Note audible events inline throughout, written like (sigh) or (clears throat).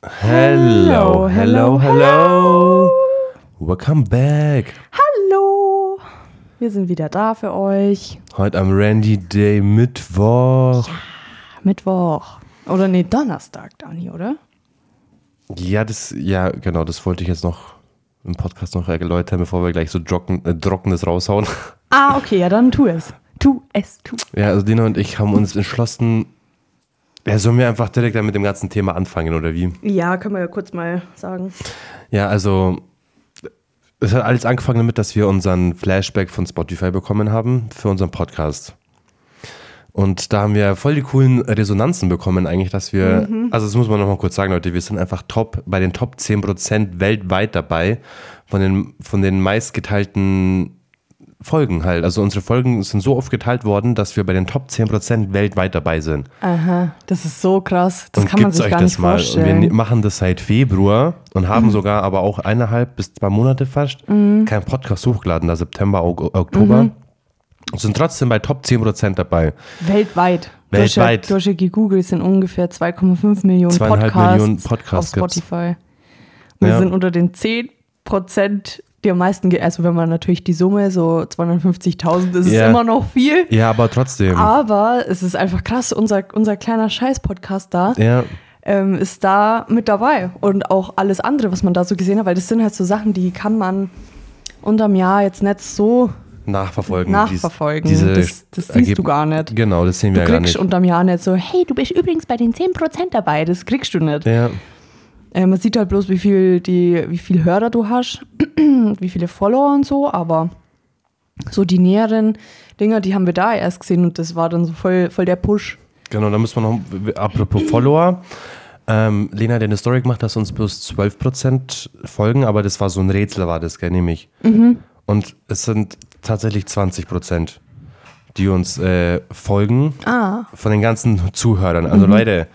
Hello, hello, hello. Welcome back. Hallo! Wir sind wieder da für euch. Heute am Randy Day Mittwoch. Mittwoch. Oder nee, Donnerstag, Dani, oder? Ja, das, ja, genau, das wollte ich jetzt noch im Podcast noch erläutern, bevor wir gleich so trocken, äh, Trockenes raushauen. Ah, okay, ja, dann tu es. Tu es, tu. Ja, also Dina und ich haben uns (laughs) entschlossen, ja, sollen wir einfach direkt mit dem ganzen Thema anfangen, oder wie? Ja, können wir ja kurz mal sagen. Ja, also es hat alles angefangen damit, dass wir unseren Flashback von Spotify bekommen haben für unseren Podcast. Und da haben wir voll die coolen Resonanzen bekommen, eigentlich, dass wir, also das muss man nochmal kurz sagen, Leute, wir sind einfach top, bei den Top 10% weltweit dabei, von den, von den meistgeteilten Folgen halt. Also unsere Folgen sind so oft geteilt worden, dass wir bei den Top 10% weltweit dabei sind. Aha, das ist so krass. Das und kann man gibt's sich euch gar das nicht mal. Und vorstellen. wir machen das seit Februar und haben sogar aber auch eineinhalb bis zwei Monate fast Mhm. keinen Podcast hochgeladen, da September, Ok- Oktober. Und sind trotzdem bei Top 10% dabei. Weltweit. Weltweit. Durch, durch gegoogelt sind ungefähr 2,5 Millionen Podcasts, Millionen Podcasts auf gibt's. Spotify. Wir Ja. sind unter den 10 Prozent, die am meisten, also wenn man natürlich die Summe, so 250.000, ist Ja. es immer noch viel. Ja, aber trotzdem. Aber es ist einfach krass, unser, unser kleiner Scheiß-Podcast da Ja, ähm, ist da mit dabei. Und auch alles andere, was man da so gesehen hat, weil das sind halt so Sachen, die kann man unterm Jahr jetzt nicht so nachverfolgen. nachverfolgen. Dies- das das siehst du gar nicht. Genau, das sehen Du wir ja gar kriegst nicht. unterm Jahr nicht so, hey, du bist übrigens bei den 10% dabei. Das kriegst du nicht. Ja, Äh, man sieht halt bloß, wie viel, die, wie viel Hörer du hast, (clears throat) wie viele Follower und so, aber so die näheren Dinger, die haben wir da erst gesehen und das war dann so voll, voll der Push. genau, da müssen wir noch, apropos Follower. Ähm, Lena hat eine Story gemacht, dass uns bloß 12% folgen, aber das war so ein Rätsel, war das, gell, nämlich. Mhm. Und es sind tatsächlich 20%, die uns äh, folgen Ah, von den ganzen Zuhörern. Also Mhm. Leute,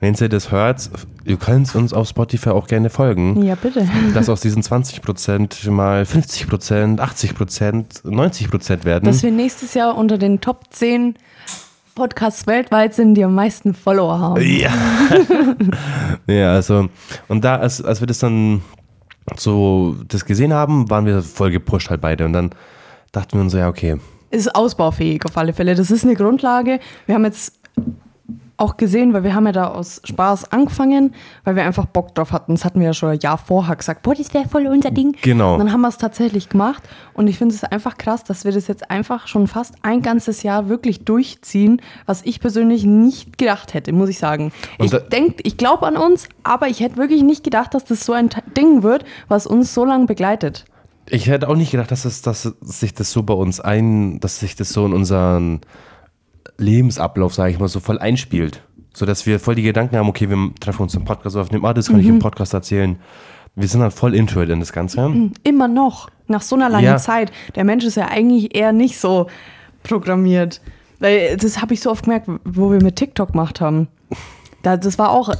wenn ihr das hört, ihr könnt uns auf Spotify auch gerne folgen. ja bitte. (laughs) Dass aus diesen 20% mal 50%, 80%, 90% werden. Dass wir nächstes Jahr unter den Top 10 Podcasts weltweit sind, die am meisten Follower haben. Ja. (laughs) ja, also, und da, als, als wir das dann so das gesehen haben, waren wir voll gepusht halt beide. Und dann dachten wir uns so, ja, okay. Ist ausbaufähig auf alle Fälle. Das ist eine Grundlage. Wir haben jetzt auch gesehen, weil wir haben ja da aus Spaß angefangen, weil wir einfach Bock drauf hatten. Das hatten wir ja schon ein Jahr vorher gesagt, boah, das wäre voll unser Ding. Genau. Und dann haben wir es tatsächlich gemacht. Und ich finde es einfach krass, dass wir das jetzt einfach schon fast ein ganzes Jahr wirklich durchziehen, was ich persönlich nicht gedacht hätte, muss ich sagen. Und ich denke, ich glaube an uns, aber ich hätte wirklich nicht gedacht, dass das so ein Ding wird, was uns so lange begleitet. Ich hätte auch nicht gedacht, dass, es, dass sich das so bei uns ein, dass sich das so in unseren Lebensablauf, sage ich mal, so voll einspielt. So dass wir voll die Gedanken haben, okay, wir treffen uns im Podcast aufnehmen, ah, das kann ich im Podcast erzählen. Wir sind halt voll into it in das Ganze. Immer noch, nach so einer langen Ja. Zeit. Der Mensch ist ja eigentlich eher nicht so programmiert. Weil das habe ich so oft gemerkt, wo wir mit TikTok gemacht haben. Da, das war auch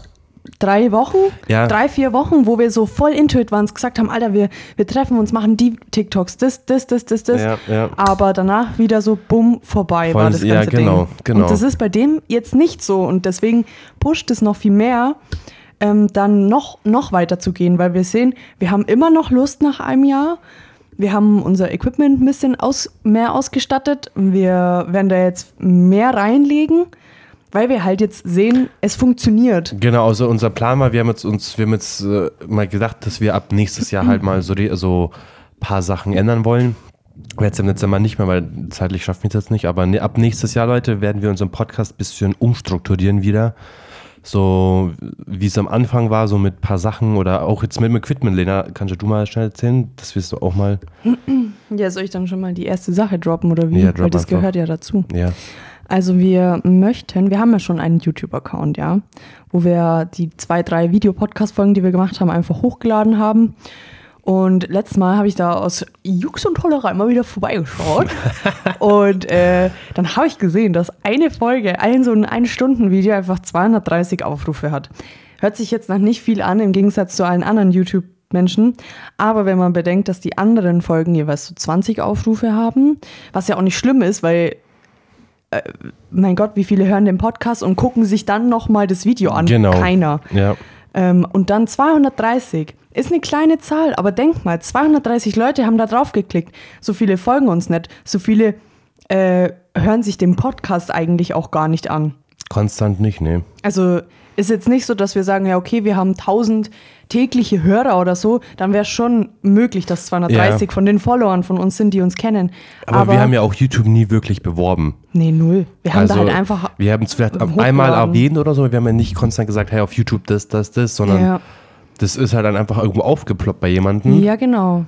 drei Wochen, Ja. drei, vier Wochen, wo wir so voll into it waren, gesagt haben, Alter, wir, wir treffen uns, machen die TikToks, das, das, das, das, das. Ja, ja. Aber danach wieder so bumm vorbei Voll, war das ja, ganze genau, Ding. genau. Und das ist bei dem jetzt nicht so und deswegen pusht es noch viel mehr, ähm, dann noch, noch weiter zu gehen, weil wir sehen, wir haben immer noch Lust nach einem Jahr. Wir haben unser Equipment ein bisschen aus, mehr ausgestattet. Wir werden da jetzt mehr reinlegen, weil wir halt jetzt sehen, es funktioniert. Genau, also unser Plan war, wir haben jetzt uns, wir haben jetzt äh, mal gedacht, dass wir ab nächstes Jahr halt mal so, re- so paar Sachen ändern wollen. Jetzt im Dezember nicht mehr, weil zeitlich schaffen wir es jetzt nicht, aber ne, ab nächstes Jahr, Leute, werden wir unseren Podcast ein bisschen umstrukturieren wieder. So wie es am Anfang war, so mit ein paar Sachen oder auch jetzt mit dem Equipment, Lena, kannst du mal schnell erzählen? Das wirst du auch mal. Ja, soll ich dann schon mal die erste Sache droppen oder wie? Ja, drop weil das einfach. gehört ja dazu. Ja. Also wir möchten, wir haben ja schon einen YouTube-Account, ja, wo wir die zwei, drei Videopodcast-Folgen, die wir gemacht haben, einfach hochgeladen haben. Und letztes Mal habe ich da aus Jux und Tollerei mal wieder vorbeigeschaut. (laughs) und äh, dann habe ich gesehen, dass eine Folge, ein so ein Ein-Stunden-Video einfach 230 Aufrufe hat. Hört sich jetzt noch nicht viel an, im Gegensatz zu allen anderen YouTube-Menschen. Aber wenn man bedenkt, dass die anderen Folgen jeweils so 20 Aufrufe haben, was ja auch nicht schlimm ist, weil mein Gott, wie viele hören den Podcast und gucken sich dann nochmal das Video an? Genau. Keiner. Ja. Ähm, und dann 230. Ist eine kleine Zahl, aber denk mal, 230 Leute haben da drauf geklickt. So viele folgen uns nicht. So viele äh, hören sich den Podcast eigentlich auch gar nicht an. Konstant nicht, nee. Also ist jetzt nicht so, dass wir sagen, ja, okay, wir haben 1000 tägliche Hörer oder so, dann wäre es schon möglich, dass 230 Ja. von den Followern von uns sind, die uns kennen. Aber, wir haben ja auch YouTube nie wirklich beworben. Nee, null. Wir haben also, da halt einfach. Wir haben es vielleicht einmal erwähnt oder so, aber wir haben ja nicht konstant gesagt, hey, auf YouTube das, das, das, sondern Ja, das ist halt dann einfach irgendwo aufgeploppt bei jemandem ja, genau.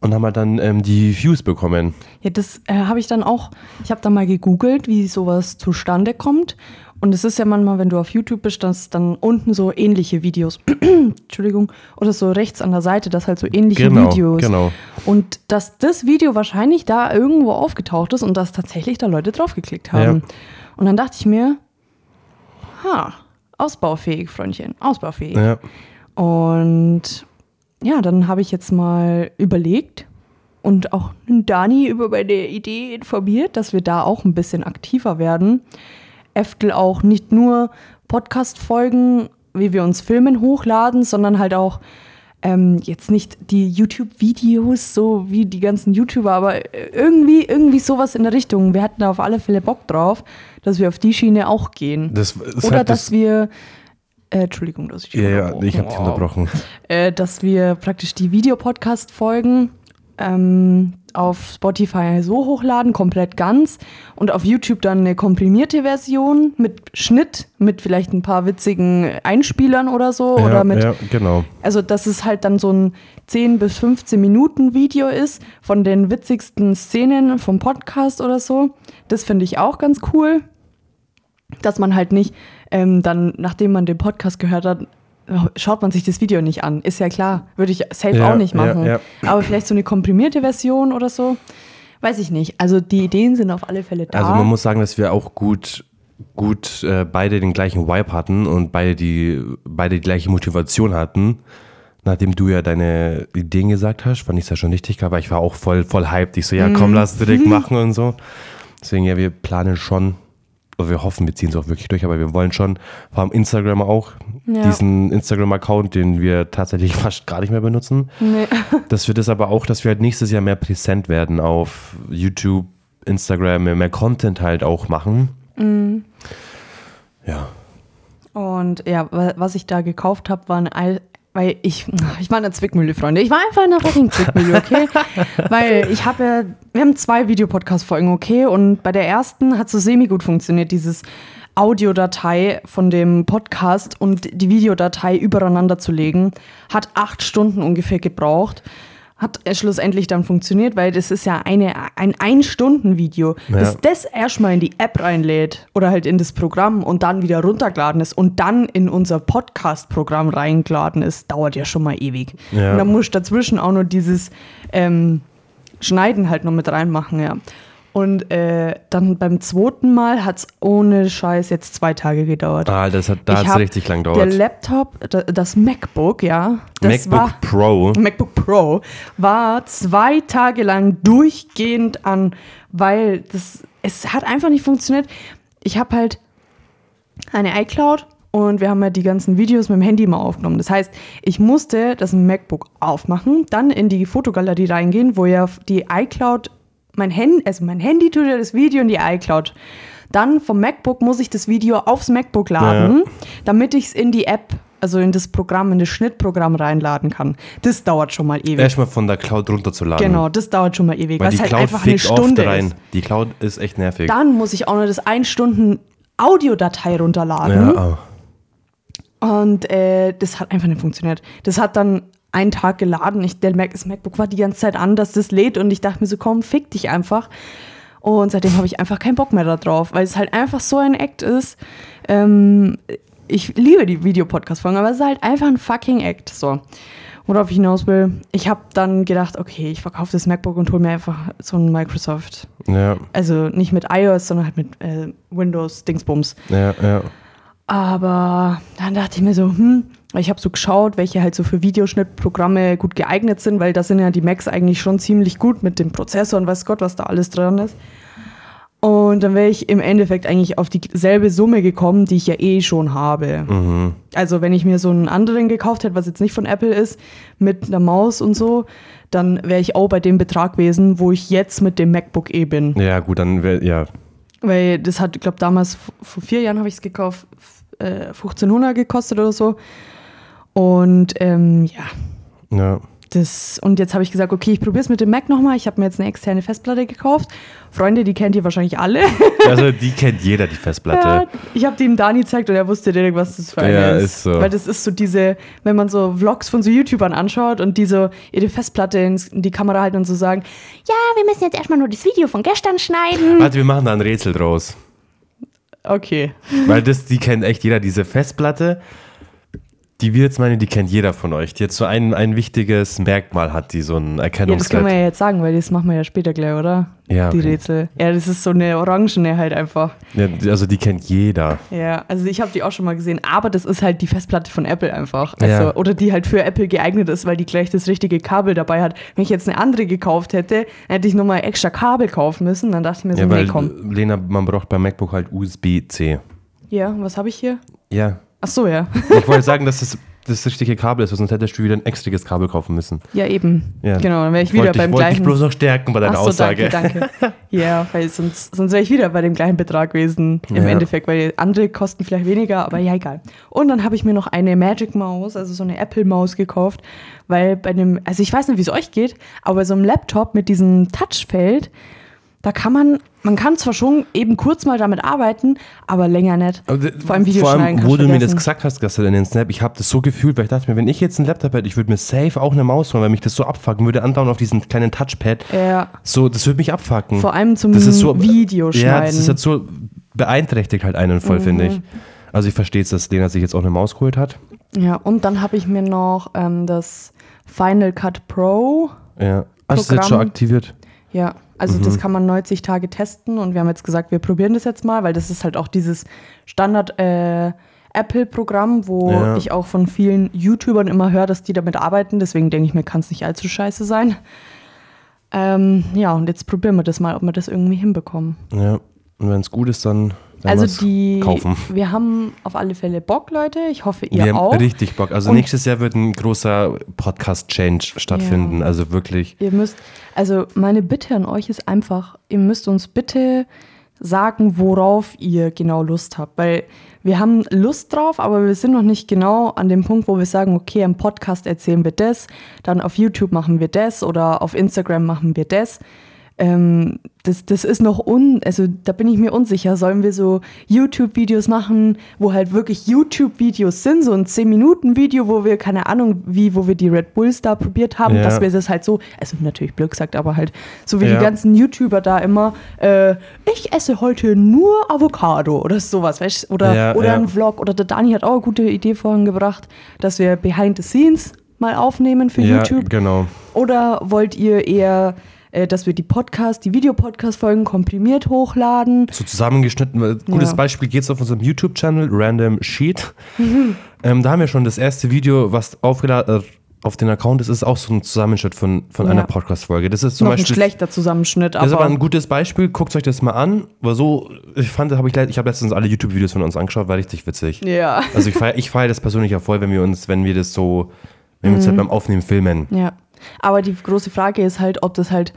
und haben halt dann ähm, die Views bekommen. Ja, das äh, habe ich dann auch, ich habe da mal gegoogelt, wie sowas zustande kommt. Und es ist ja manchmal, wenn du auf YouTube bist, dass dann unten so ähnliche Videos, (clears throat) Entschuldigung, oder so rechts an der Seite, dass halt so ähnliche Genau, Videos. genau. Und dass das Video wahrscheinlich da irgendwo aufgetaucht ist und dass tatsächlich da Leute draufgeklickt haben. Ja. Und dann dachte ich mir, ha, ausbaufähig, Freundchen, ausbaufähig. Ja. Und ja, dann habe ich jetzt mal überlegt und auch Dani über meine Idee informiert, dass wir da auch ein bisschen aktiver werden. Eftel auch nicht nur Podcast-Folgen, wie wir uns Filmen hochladen, sondern halt auch ähm, jetzt nicht die YouTube-Videos, so wie die ganzen YouTuber, aber irgendwie, irgendwie sowas in der Richtung. Wir hatten da auf alle Fälle Bock drauf, dass wir auf die Schiene auch gehen. Das Oder halt dass das, wir, äh, Entschuldigung, dass ich dich Ja, ja, unterbrochen ich habe dich unterbrochen. Äh, dass wir praktisch die Videopodcast-Folgen ähm, auf Spotify so hochladen, komplett ganz, und auf YouTube dann eine komprimierte Version mit Schnitt, mit vielleicht ein paar witzigen Einspielern oder so, oder ja, mit ja, genau. also, dass es halt dann so ein 10 bis 15 Minuten Video ist von den witzigsten Szenen vom Podcast oder so. Das finde ich auch ganz cool. Dass man halt nicht ähm, dann, nachdem man den Podcast gehört hat, schaut man sich das Video nicht an. Ist ja klar. Würde ich safe Ja, auch nicht ja, machen. ja. Aber vielleicht so eine komprimierte Version oder so. Weiß ich nicht. Also die Ideen sind auf alle Fälle da. Also man muss sagen, dass wir auch gut, gut äh, beide den gleichen Vibe hatten und beide die, beide die gleiche Motivation hatten. Nachdem du ja deine Ideen gesagt hast, fand ich es ja schon richtig, aber ich war auch voll, voll hyped. Ich so, ja Mhm. komm, lass direkt (laughs) machen und so. Deswegen, ja, wir planen schon, oder wir hoffen, wir ziehen es auch wirklich durch, aber wir wollen schon, vor allem Instagram auch, Ja. diesen Instagram-Account, den wir tatsächlich (laughs) fast gar nicht mehr benutzen, nee. dass (laughs) wir das aber auch, dass wir halt nächstes Jahr mehr präsent werden auf YouTube, Instagram, mehr, mehr Content halt auch machen. Mhm. Ja. Und ja, wa- was ich da gekauft habe, waren all, weil ich, (laughs) ich war in der Zwickmühle, Freunde. Ich war einfach in der fucking Zwickmühle, okay? (laughs) weil ich habe ja, wir haben zwei Videopodcast-Folgen, okay? Und bei der ersten hat so semi-gut funktioniert, dieses Audiodatei von dem Podcast und die Videodatei übereinander zu legen. Hat acht Stunden ungefähr gebraucht. Hat schlussendlich dann funktioniert, weil das ist ja eine, ein Ein-Stunden-Video. Ja. Bis das erstmal in die App reinlädt oder halt in das Programm und dann wieder runtergeladen ist und dann in unser Podcast-Programm reingeladen ist, dauert ja schon mal ewig. Ja. Und dann musst du dazwischen auch nur dieses ähm, Schneiden halt noch mit reinmachen, ja. Und äh, dann beim zweiten Mal hat es ohne Scheiß jetzt zwei Tage gedauert. Ah, das hat, da richtig lang Der gedauert. Laptop, da- das MacBook, ja, das MacBook war Pro. MacBook Pro war zwei Tage lang durchgehend an, weil das es hat einfach nicht funktioniert. Ich habe halt eine iCloud und wir haben ja die ganzen Videos mit dem Handy mal aufgenommen. Das heißt, ich musste das MacBook aufmachen, dann in die Fotogalerie reingehen, wo ja die iCloud mein Handy, also mein Handy tut ja das Video in die iCloud. Dann vom MacBook muss ich das Video aufs MacBook laden, damit ich es in die App, also in das Programm, in das Schnittprogramm reinladen kann. Das dauert schon mal ewig. Erstmal von der Cloud runterzuladen. Genau, das dauert schon mal ewig, Weil was die halt Cloud einfach eine Stunde rein. ist. Die Cloud ist echt nervig. Dann muss ich auch noch das ein Stunden Audiodatei runterladen. ja, oh. Und äh, das hat einfach nicht funktioniert. Das hat dann einen Tag geladen. Ich, der Mac, das MacBook war die ganze Zeit an, dass das lädt und ich dachte mir so, komm, fick dich einfach. Und seitdem habe ich einfach keinen Bock mehr darauf, weil es halt einfach so ein Act ist. Ähm, ich liebe die Videopodcast-Folgen, aber es ist halt einfach ein fucking Act. So. Worauf ich hinaus will, ich habe dann gedacht, okay, ich verkaufe das MacBook und hole mir einfach so ein Microsoft. ja, Also nicht mit iOS, sondern halt mit äh, Windows, Dingsbums. ja, ja. Aber dann dachte ich mir so, hm, ich habe so geschaut, welche halt so für Videoschnittprogramme gut geeignet sind, weil da sind ja die Macs eigentlich schon ziemlich gut mit dem Prozessor und weiß Gott, was da alles dran ist. Und dann wäre ich im Endeffekt eigentlich auf dieselbe Summe gekommen, die ich ja eh schon habe. Mhm. Also wenn ich mir so einen anderen gekauft hätte, was jetzt nicht von Apple ist, mit einer Maus und so, dann wäre ich auch bei dem Betrag gewesen, wo ich jetzt mit dem MacBook eh bin. Ja, gut, dann wäre, ja. Weil das hat, ich glaube, damals, vor vier Jahren habe ich es gekauft, äh, 1500 gekostet oder so. Und ähm, ja, ja. das, und jetzt habe ich gesagt, okay, ich probiere es mit dem Mac nochmal. Ich habe mir jetzt eine externe Festplatte gekauft. Freunde, die kennt ihr wahrscheinlich alle. Also die kennt jeder, die Festplatte. Ja, ich habe die ihm Dani gezeigt und er wusste direkt, was das für eine Ja, ist. ist so. Weil das ist so diese, wenn man so Vlogs von so YouTubern anschaut und die so ihre Festplatte in die Kamera halten und so sagen, ja, wir müssen jetzt erstmal nur das Video von gestern schneiden. Warte, wir machen da ein Rätsel draus. Okay. Weil das, die kennt echt jeder, diese Festplatte, die wir jetzt meinen, die kennt jeder von euch. Die jetzt so ein, ein wichtiges Merkmal hat, die so ein Ja, das können wir Erkennungswert. ja jetzt sagen, weil das machen wir ja später gleich, oder? Ja, Die okay. Rätsel. Ja, das ist so eine orangene halt einfach. Ja, also die kennt jeder. Ja, also ich habe die auch schon mal gesehen, aber das ist halt die Festplatte von Apple einfach. Also, Ja. Oder die halt für Apple geeignet ist, weil die gleich das richtige Kabel dabei hat. Wenn ich jetzt eine andere gekauft hätte, hätte ich nochmal extra Kabel kaufen müssen. Dann dachte ich mir so, Ja, nee, komm. Lena, man braucht beim MacBook halt USB-C. Ja, was habe ich hier? Ja. Ach so, ja. Ich wollte sagen, dass das das richtige Kabel ist, sonst hättest du wieder ein extriges Kabel kaufen müssen. Ja, eben. Ja. Genau, dann wäre ich Ich wieder wollte, beim ich wollte dich gleichen. bloß noch stärken bei deiner Ach so, Aussage. danke, danke. (laughs) Ja, weil sonst, sonst wäre ich wieder bei dem gleichen Betrag gewesen im Ja. Endeffekt, weil andere kosten vielleicht weniger, aber ja, egal. Und dann habe ich mir noch eine Magic Maus, also so eine Apple Maus gekauft, weil bei dem, also ich weiß nicht, wie es euch geht, aber bei so einem Laptop mit diesem Touchfeld, da kann man, man kann zwar schon eben kurz mal damit arbeiten, aber länger nicht. Aber Vor allem Vor allem, wo du du mir das gesagt hast gestern in den Snap, ich habe das so gefühlt, weil ich dachte mir, wenn ich jetzt einen Laptop hätte, ich würde mir safe auch eine Maus holen, weil mich das so abfucken würde, andauernd auf diesen kleinen Touchpad. Ja, So, das würde mich abfucken. vor allem zum das ist so, Videoschneiden. Ja, das ist jetzt so, beeinträchtigt halt einen voll, finde Mhm. ich. Also ich verstehe es, dass Lena sich jetzt auch eine Maus geholt hat. Ja, und dann habe ich mir noch ähm, das Final Cut Pro. Ja. Ach, das ist jetzt schon aktiviert. Ja, also das kann man 90 Tage testen und wir haben jetzt gesagt, wir probieren das jetzt mal, weil das ist halt auch dieses Standard äh, Apple-Programm, wo Ja. ich auch von vielen YouTubern immer höre, dass die damit arbeiten. Deswegen denke ich mir, kann es nicht allzu scheiße sein. Ähm, ja, und jetzt probieren wir das mal, ob wir das irgendwie hinbekommen. Ja. Und wenn es gut ist, dann Also die, kaufen. wir haben auf alle Fälle Bock, Leute. Ich hoffe, ihr Wir haben auch. richtig Bock. Also Und- nächstes Jahr wird ein großer Podcast-Change stattfinden. Also wirklich. Ihr müsst, also meine Bitte an euch ist einfach, ihr müsst uns bitte sagen, worauf ihr genau Lust habt. Weil wir haben Lust drauf, aber wir sind noch nicht genau an dem Punkt, wo wir sagen, okay, im Podcast erzählen wir das, dann auf YouTube machen wir das oder auf Instagram machen wir das. Ähm, das, das ist noch un, also da bin ich mir unsicher. Sollen wir so YouTube-Videos machen, wo halt wirklich YouTube-Videos sind, so ein 10-Minuten-Video, wo wir, keine Ahnung, wie, wo wir die Red Bulls da probiert haben, Ja. dass wir das halt so, also natürlich blöd gesagt, aber halt so wie Ja. die ganzen YouTuber da immer, äh, ich esse heute nur Avocado oder sowas, weißt du? Oder, Ja, oder ein Vlog. Oder der Dani hat auch eine gute Idee vorhin gebracht, dass wir Behind the Scenes mal aufnehmen für Ja, YouTube. genau. Oder wollt ihr eher, äh, dass wir die Podcast, die Videopodcast-Folgen komprimiert hochladen? so zusammengeschnitten. Gutes Ja. Beispiel geht's auf unserem YouTube-Channel, Random Sheet. (laughs) ähm, da haben wir schon das erste Video, was aufgeladen auf den Account ist, ist auch so ein Zusammenschnitt von, von Ja. einer Podcast-Folge. Das ist zum Noch ein Beispiel. schlechter Zusammenschnitt, Das ist aber, aber ein gutes Beispiel. Guckt euch das mal an. Weil so, ich fand, habe ich, ich habe letztens alle YouTube-Videos von uns angeschaut, war richtig witzig. ja. Also ich feiere ich feier das persönlich auch voll, wenn wir uns, wenn wir das so, wenn wir uns Mhm. halt beim Aufnehmen filmen. Ja, aber die große Frage ist halt, ob das halt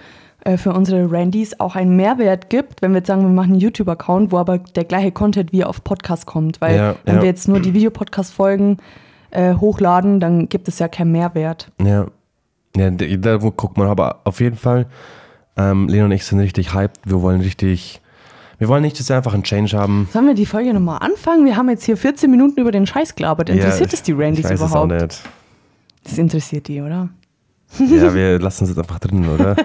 äh, für unsere Randys auch einen Mehrwert gibt, wenn wir jetzt sagen, wir machen einen YouTube-Account, wo aber der gleiche Content wie auf Podcast kommt. Weil Ja, wenn ja. wir jetzt nur die Videopodcast-Folgen äh, hochladen, dann gibt es ja keinen Mehrwert. Ja. Ja, da guckt man aber auf jeden Fall. Ähm, Lena und ich sind richtig hyped. Wir wollen richtig. Wir wollen nicht, dass wir einfach einen Change haben. Sollen wir die Folge nochmal anfangen? Wir haben jetzt hier 14 Minuten über den Scheiß gelabert. Interessiert Ja, es die Randys überhaupt? Das interessiert die, oder? Ja, wir lassen es jetzt einfach drin, oder?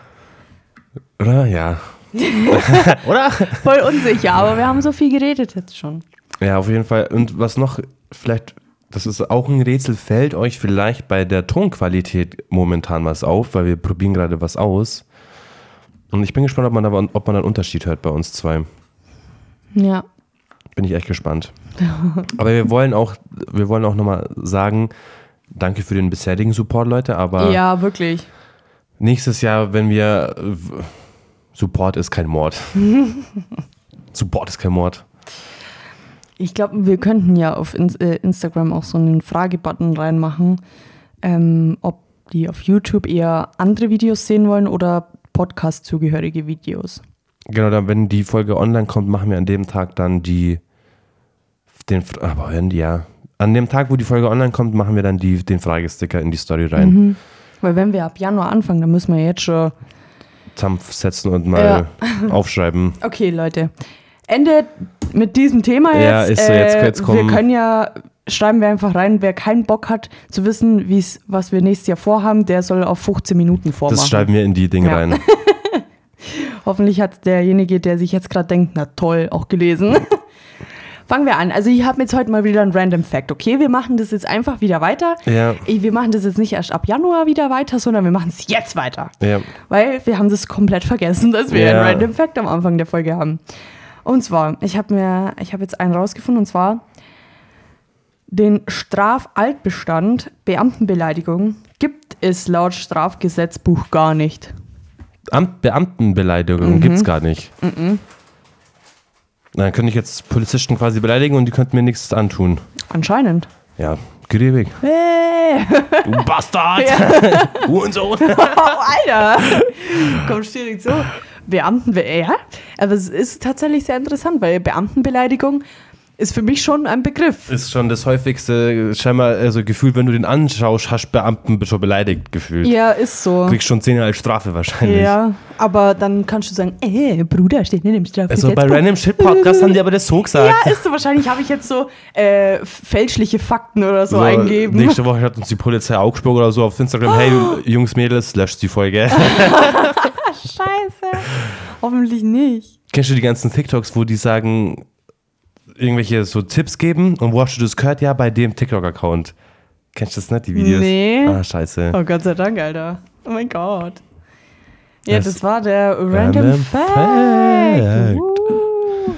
(laughs) oder? Ja. (laughs) oder? Voll unsicher, aber wir haben so viel geredet jetzt schon. Ja, auf jeden Fall. Und was noch, vielleicht, das ist auch ein Rätsel, fällt euch vielleicht bei der Tonqualität momentan was auf, weil wir probieren gerade was aus. Und ich bin gespannt, ob man, da, ob man einen Unterschied hört bei uns zwei. Ja. Bin ich echt gespannt. Aber wir wollen auch, wir wollen auch nochmal sagen, danke für den bisherigen Support, Leute. Aber Ja, wirklich. nächstes Jahr, wenn wir Support ist kein Mord. (laughs) Support ist kein Mord. Ich glaube, wir könnten ja auf äh, Instagram auch so einen Fragebutton reinmachen, ähm, ob die auf YouTube eher andere Videos sehen wollen oder Podcast-zugehörige Videos. Genau, dann, wenn die Folge online kommt, machen wir an dem Tag dann die, den, aber ja, an dem Tag, wo die Folge online kommt, machen wir dann die, den Fragesticker in die Story rein. Mhm. Weil wenn wir ab Januar anfangen, dann müssen wir jetzt schon. Zusammensetzen und mal (laughs) aufschreiben. Okay, Leute. Ende mit diesem Thema jetzt. Ja, ist so, jetzt- Äh, jetzt kommen- Wir können ja, schreiben wir einfach rein, wer keinen Bock hat zu wissen, wie's, was wir nächstes Jahr vorhaben, der soll auf 15 Minuten vormachen. Das schreiben wir in die Dinge Ja. rein. (laughs) Hoffentlich hat derjenige, der sich jetzt gerade denkt, na toll, auch gelesen. (laughs) Fangen wir an. Also ich habe jetzt heute mal wieder ein Random Fact. Okay, wir machen das jetzt einfach wieder weiter. Ja. Wir machen das jetzt nicht erst ab Januar wieder weiter, sondern wir machen es jetzt weiter. Ja. Weil wir haben das komplett vergessen, dass wir Ja. ein Random Fact am Anfang der Folge haben. Und zwar, ich habe mir, ich habe jetzt einen rausgefunden, und zwar den Strafaltbestand Beamtenbeleidigung gibt es laut Strafgesetzbuch gar nicht. Amt Beamtenbeleidigung Mhm. gibt's gar nicht. Dann könnte ich jetzt Polizisten quasi beleidigen und die könnten mir nichts antun. Anscheinend. Ja, geriebig. Hey. Du Bastard! (laughs) Hurensohn! (laughs) Oh, Alter! Komm, nicht so. Beamten, ja, aber es ist tatsächlich sehr interessant, weil Beamtenbeleidigung ist für mich schon ein Begriff. Ist schon das häufigste scheinbar also Gefühl, wenn du den anschaust, hast Beamten schon beleidigt gefühlt. Ja, ist so. Kriegst schon 10 als Strafe wahrscheinlich. Ja, aber dann kannst du sagen, ey, Bruder, steht nicht im Also bei Strafgesetzbuch. Random Shit Podcast haben die aber das so gesagt. ja, ist so. Wahrscheinlich habe ich jetzt so äh, fällschliche Fakten oder so, eingegeben. Nächste Woche hat uns die Polizei Augsburg oder so auf Instagram, hey Jungs, Mädels, löscht die Folge. (laughs) Scheiße. Hoffentlich nicht. Kennst du die ganzen TikToks, wo die sagen, irgendwelche so Tipps geben und wo hast du das gehört? Ja, bei dem TikTok-Account. Kennst du das nicht, die Videos? Nee. Ah, scheiße. Oh Gott sei Dank, Alter. Oh mein Gott. Ja, Das- das, war der Random, Random Fact. Fact. Uh.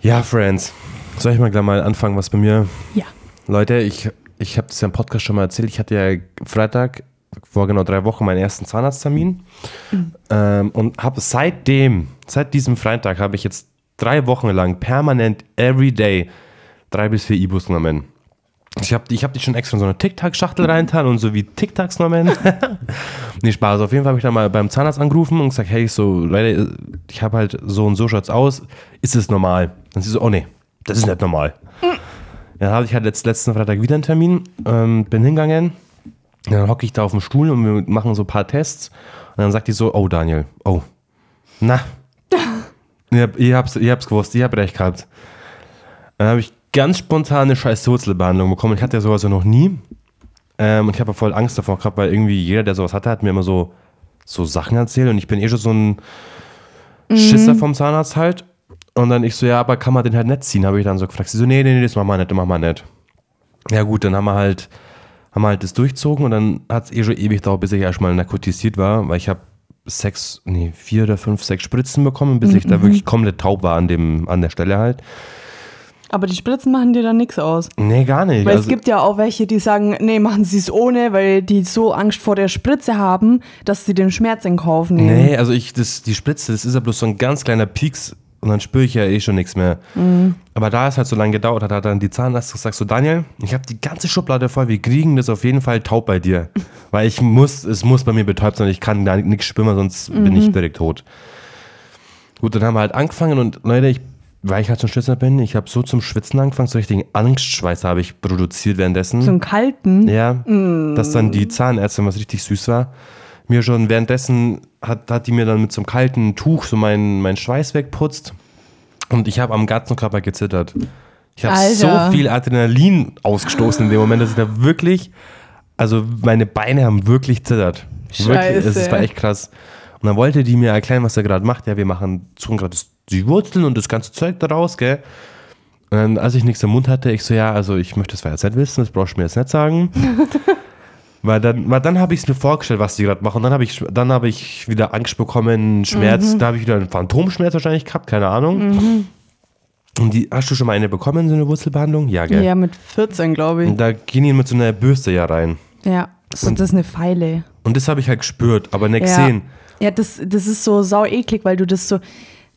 Ja, Friends. Soll ich mal gleich mal anfangen, was bei mir Ja. Leute, ich, ich habe das ja im Podcast schon mal erzählt. Ich hatte ja Freitag vor genau drei Wochen meinen ersten Zahnarzttermin. Ähm, und habe seitdem, seit diesem Freitag, habe ich jetzt drei Wochen lang permanent, every day, drei bis vier E-Books genommen. Ich habe ich hab die schon extra in so eine Tic-Tac-Schachtel reintan und so wie Tic-Tacs genommen. (laughs) nee, Spaß. Auf jeden Fall habe ich dann mal beim Zahnarzt angerufen und gesagt, hey, so, Leute, ich habe halt so und so schaut's aus. Ist es normal? Dann sie so, oh nee, das ist nicht normal. Dann hatte ich halt letzt, letzten Freitag wieder einen Termin, ähm, bin hingegangen, dann hocke ich da auf dem Stuhl und wir machen so ein paar Tests. Und dann sagt die so, oh Daniel, oh, na, ihr, ihr, habt's, ihr habt's gewusst, ihr habt recht gehabt. Dann habe ich ganz spontan eine scheiß Wurzelbehandlung bekommen. Ich hatte ja sowas ja noch nie. Ähm, und ich habe voll Angst davor gehabt, weil irgendwie jeder, der sowas hatte, hat mir immer so, so Sachen erzählt. Und ich bin eh schon so ein Schisser vom Zahnarzt halt. Und dann ich so, ja, aber kann man den halt nicht ziehen? Habe ich dann so gefragt. Sie so, nee, nee, nee, das machen wir nicht, das machen wir nicht. Ja gut, dann haben wir halt, haben wir halt das durchzogen und dann hat es eh schon ewig gedauert, bis ich erstmal narkotisiert war, weil ich habe sechs, nee, vier oder fünf, sechs Spritzen bekommen, bis ich da wirklich komplett taub war an, dem, an der Stelle halt. Aber die Spritzen machen dir dann nichts aus. Nee, gar nicht. Weil Also- es gibt ja auch welche, die sagen, nee, machen sie es ohne, weil die so Angst vor der Spritze haben, dass sie den Schmerz in Kauf nehmen. Nee, also ich, das, die Spritze, das ist ja bloß so ein ganz kleiner Pieks und dann spüre ich ja eh schon nichts mehr. Aber da es halt so lange gedauert hat, hat dann die Zahnarzt gesagt, so Daniel, ich habe die ganze Schublade voll, wir kriegen das auf jeden Fall taub bei dir. (laughs) Weil ich muss, es muss bei mir betäubt sein, ich kann da nichts spüren, sonst bin ich direkt tot. Gut, dann haben wir halt angefangen und Leute, ich, weil ich halt so ein Schwitzer bin, ich habe so zum Schwitzen angefangen, so richtigen Angstschweiß habe ich produziert währenddessen. So einen kalten. Ja, dass dann die Zahnärztin, was richtig süß war, mir schon währenddessen hat, hat die mir dann mit so einem kalten Tuch so meinen mein Schweiß wegputzt und ich habe am ganzen Körper gezittert. Ich habe so viel Adrenalin ausgestoßen in dem Moment, dass ich da wirklich, also meine Beine haben wirklich zittert. Wirklich, es, es Scheiße. war echt krass. Und dann wollte die mir erklären, was er gerade macht. Ja, wir machen suchen gerade das- die Wurzeln und das ganze Zeug daraus, gell? Und dann, als ich nichts im Mund hatte, ich so, ja, also ich möchte das jetzt nicht wissen, das brauchst du mir jetzt nicht sagen. (laughs) weil dann, weil dann habe ich es mir vorgestellt, was die gerade machen. Und dann habe ich, dann habe ich wieder Angst bekommen, Schmerz, da habe ich wieder einen Phantomschmerz wahrscheinlich gehabt, keine Ahnung. Und die, hast du schon mal eine bekommen, so eine Wurzelbehandlung? Ja, gell? Ja, mit 14, glaube ich. Und da gehen die mit so einer Bürste ja rein. Ja, so, das ist eine Pfeile. Und das habe ich halt gespürt, aber nicht Ja. gesehen. Ja, das, das ist so sau eklig, weil du das so.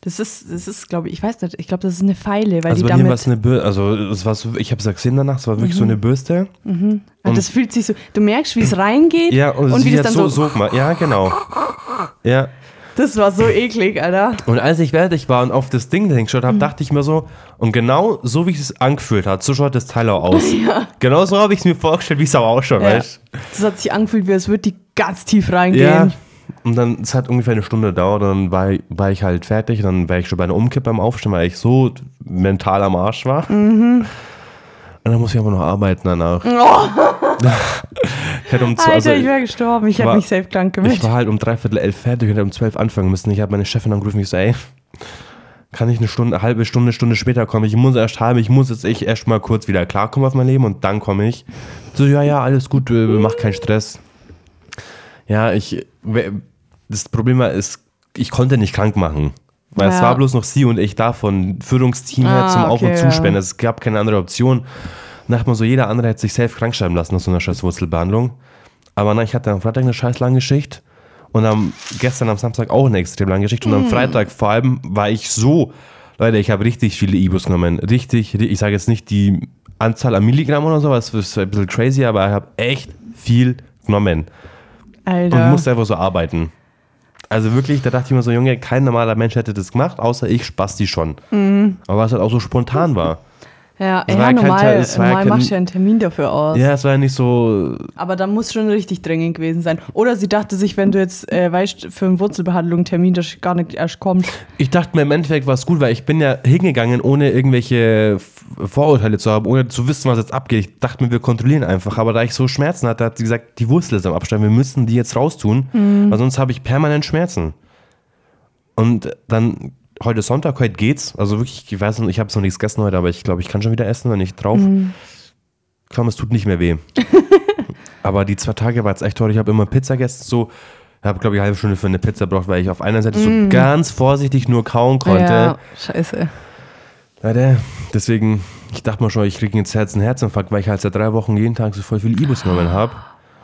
Das ist, das ist, glaube ich, ich weiß nicht, ich glaube, das ist eine Pfeile, weil Also die bei mir damit. es eine Bürste, also es war so, ich habe es ja gesehen danach, es war wirklich so eine Bürste. Ah, das fühlt sich so. Du merkst, wie es reingeht Ja, und, und wie das dann so, so. so. Ja, genau. Ja. Das war so eklig, Alter. Und als ich fertig war und auf das Ding hingeschaut habe, dachte ich mir so, und genau so wie es angefühlt hat, so schaut das Teil auch aus. (laughs) Genau so habe ich es mir vorgestellt, wie es auch ausschaut, Ja. weißt Das hat sich angefühlt, wie als würde die ganz tief Ja. Und dann, es hat ungefähr eine Stunde gedauert, dann war, ich- war ich halt fertig, dann war ich schon bei einer Umkippe am Aufstehen, weil ich so mental am Arsch war. Mhm. Und dann muss ich aber noch arbeiten danach. (laughs) ich hätte um Alter, also, ich wäre gestorben. Ich hätte mich safe krank Ich gemeldet. war halt um dreiviertel elf fertig und hätte um zwölf anfangen müssen. Ich habe meine Chefin angerufen, ich so, ey, kann ich eine Stunde, eine halbe Stunde, Stunde später kommen? Ich muss erst halb, ich muss jetzt echt erst mal kurz wieder klarkommen auf mein Leben und dann komme ich. So, ja, ja, alles gut, mach keinen Stress. Ja, ich, das Problem war, ist, ich konnte nicht krank machen. Weil es Ja. war bloß noch sie und ich da von Führungsteam her Ah, zum Auf- und okay, Zusperren. ja. Es gab keine andere Option. Dachte man so, jeder andere hätte sich selbst krank schreiben lassen nach so einer scheiß Wurzelbehandlung. Aber nein, ich hatte am Freitag eine scheiß lange Schicht und am, gestern am Samstag auch eine extrem lange Schicht und am Freitag vor allem war ich so, Leute, ich habe richtig viele Ibus genommen. Richtig, ri- ich sage jetzt nicht die Anzahl an Milligramm oder so, das ist ein bisschen crazy, aber ich habe echt viel genommen und Alter. musste einfach so arbeiten. Also wirklich, da dachte ich mir so, Junge, kein normaler Mensch hätte das gemacht, außer ich Spasti schon. Mhm. Aber was halt auch so spontan war. ja, es ja, ja kein normal, Teil- es war ja normal kein- machst du ja einen Termin dafür aus. Ja, es war ja nicht so, Aber da muss schon richtig dringend gewesen sein. Oder sie dachte sich, wenn du jetzt, äh, weißt, für eine Wurzelbehandlung einen Termin, das gar nicht erst kommt. Ich dachte mir im Endeffekt war es gut, weil ich bin ja hingegangen, ohne irgendwelche Vorurteile zu haben, ohne zu wissen, was jetzt abgeht. Ich dachte mir, wir kontrollieren einfach. Aber da ich so Schmerzen hatte, hat sie gesagt, die Wurzel ist am Abstand, wir müssen die jetzt raustun, weil sonst habe ich permanent Schmerzen. Und dann, heute Sonntag, heute geht's. Also wirklich, ich weiß nicht, ich habe noch nichts gegessen heute, aber ich glaube, ich kann schon wieder essen, wenn ich drauf. Ich glaube, es tut nicht mehr weh. (laughs) aber die zwei Tage war es echt toll. Ich habe immer Pizza gegessen, so. Ich habe, glaube ich, eine halbe Stunde für eine Pizza gebraucht, weil ich auf einer Seite so ganz vorsichtig nur kauen konnte. Ja, scheiße. Leute, deswegen, ich dachte mal schon, ich kriege jetzt Herz- einen Herzinfarkt, weil ich halt seit drei Wochen jeden Tag so voll viel Ibus genommen habe.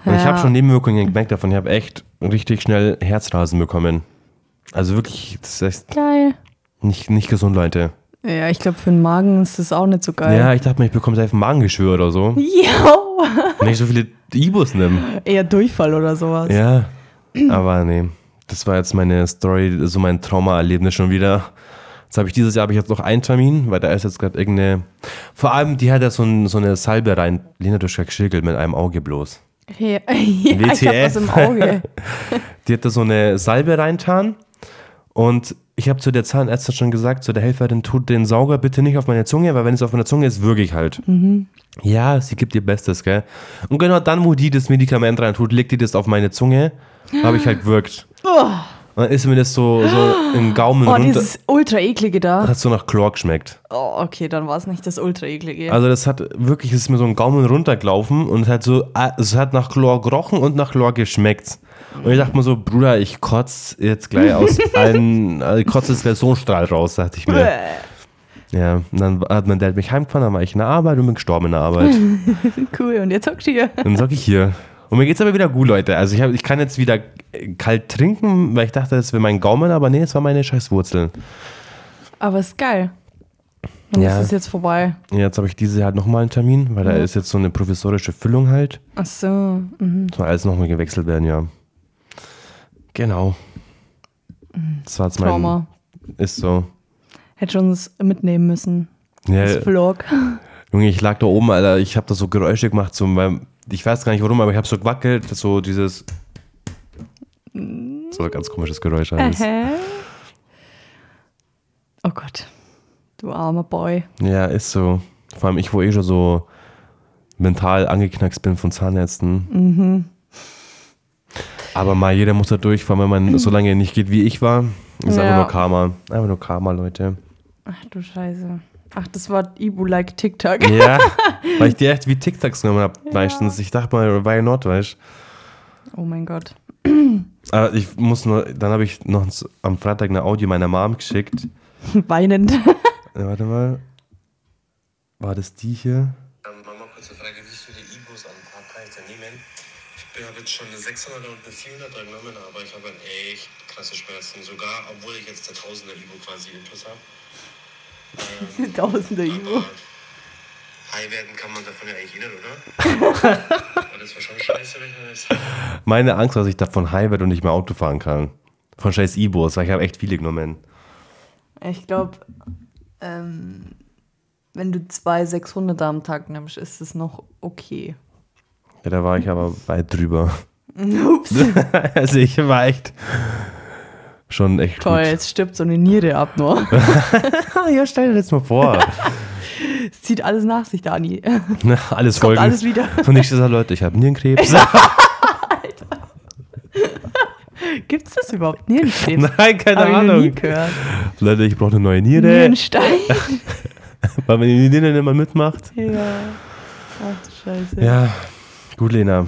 Und ich Ja. habe schon Nebenwirkungen gemerkt davon. Ich habe echt richtig schnell Herzrasen bekommen. Also wirklich, das ist echt Geil. nicht, nicht gesund, Leute. Ja, ich glaube, für den Magen ist das auch nicht so geil. Ja, ich dachte mir, ich bekomme einfach ein Magengeschwür oder so, Ja. wenn ich so viele Ibus nehme. Eher Durchfall oder sowas. Ja, aber nee, das war jetzt meine Story, so mein Traumaerlebnis schon wieder. Jetzt habe ich dieses Jahr habe ich jetzt noch einen Termin, weil da ist jetzt gerade irgendeine. Vor allem, die hat ja so, ein, so eine Salbe rein. Lena Duschka geschirgelt mit einem Auge bloß. Ja, ja (laughs) ich hab was im Auge. (laughs) Die hat da so eine Salbe reintan und ich habe zu der Zahnärztin schon gesagt, zu der Helferin, tut den Sauger bitte nicht auf meine Zunge, weil wenn es auf meiner Zunge ist, würge ich halt. Ja, sie gibt ihr Bestes, gell? Und genau dann, wo die das Medikament rein tut, legt die das auf meine Zunge, habe ich halt (gasps) gewirkt. Und dann ist mir das so, so im Gaumen Oh, runter. dieses ultra eklige da. Hat so nach Chlor geschmeckt. Oh, okay, dann war es nicht das ultra eklige. Also das hat wirklich, es ist mir so ein Gaumen runtergelaufen und es hat so, ah, es hat nach Chlor gerochen und nach Chlor geschmeckt. Und ich dachte mir so, Bruder, ich kotze jetzt gleich aus (laughs) allen, also ich kotze jetzt gleich so einen Strahl raus, dachte ich mir. Ja, und dann hat mein Dad mich heimgefahren, dann war ich in der Arbeit und bin gestorben in der Arbeit. (laughs) Cool, und jetzt hockst du hier. Dann sag ich hier. Und mir geht's aber wieder gut, Leute. Also ich, hab, ich kann jetzt wieder kalt trinken, weil ich dachte, das wäre mein Gaumen, aber nee, es war meine scheiß Wurzel. Aber ist geil. Und Ja. ist es jetzt vorbei. Jetzt habe ich dieses Jahr halt nochmal einen Termin, weil da ist jetzt so eine provisorische Füllung halt. Ach so. Mhm. Soll alles nochmal gewechselt werden, ja. Genau. Das war jetzt mein. Trauma. Ist so. Hätte schon uns mitnehmen müssen. Ja, Das Vlog. Junge, ich lag da oben, Alter. Ich habe da so Geräusche gemacht, so, weil, ich weiß gar nicht warum, aber ich habe so gewackelt, das so dieses. So ein ganz komisches Geräusch alles. Ähä. Oh Gott. Du armer Boy. Ja, ist so. Vor allem ich, wo eh schon so mental angeknackst bin von Zahnärzten. Mhm. Aber mal, jeder muss da durch, vor allem wenn man so lange nicht geht, wie ich war. Ist Ja. einfach nur Karma. Einfach nur Karma, Leute. Ach du Scheiße. Ach, das war Ibu like TikTok. Ja, (laughs) weil ich die echt wie TikToks genommen habe meistens. Ich dachte mal, why not, weißt Oh mein Gott. Aber ich muss nur, dann habe ich noch am Freitag eine Audio meiner Mom geschickt. (laughs) Weinend. Warte mal. War das die hier? Ähm, Mama, kurze Frage, wie viele Ibus am Tag kann ich da nehmen? Ich habe jetzt schon eine 600 und eine 400 genommen, aber ich habe echt krasse Schmerzen. Sogar, obwohl ich jetzt der Tausender Ivo quasi intus habe. Ähm, (laughs) Tausender Ivo. aber High werden kann man davon ja eigentlich nicht, oder? (laughs) Und das war schon scheiße, wenn ich das Meine Angst, dass ich davon high werde und nicht mehr Auto fahren kann. Von scheiß Ibos, weil ich habe echt viele genommen. Ich glaube, ähm, wenn du zwei 600er am Tag nimmst, ist es noch okay. Ja, da war ich aber weit drüber. (laughs) Ups. also ich war echt schon echt Toll, gut. jetzt stirbt so eine Niere ab nur. (laughs) ja, stell dir das mal vor. Es zieht alles nach sich, Dani. Ne, alles folgen. alles wieder. Und ich sage, Leute, ich habe Nierenkrebs. (laughs) Gibt es das überhaupt? Nierenkrebs? Nein, keine Hab ich noch nie Ahnung. gehört. Leute, ich brauche eine neue Niere. Nierenstein. (laughs) Weil wenn die Niere nicht mal mitmacht. ja. Ach du Scheiße. Ja, gut, Lena.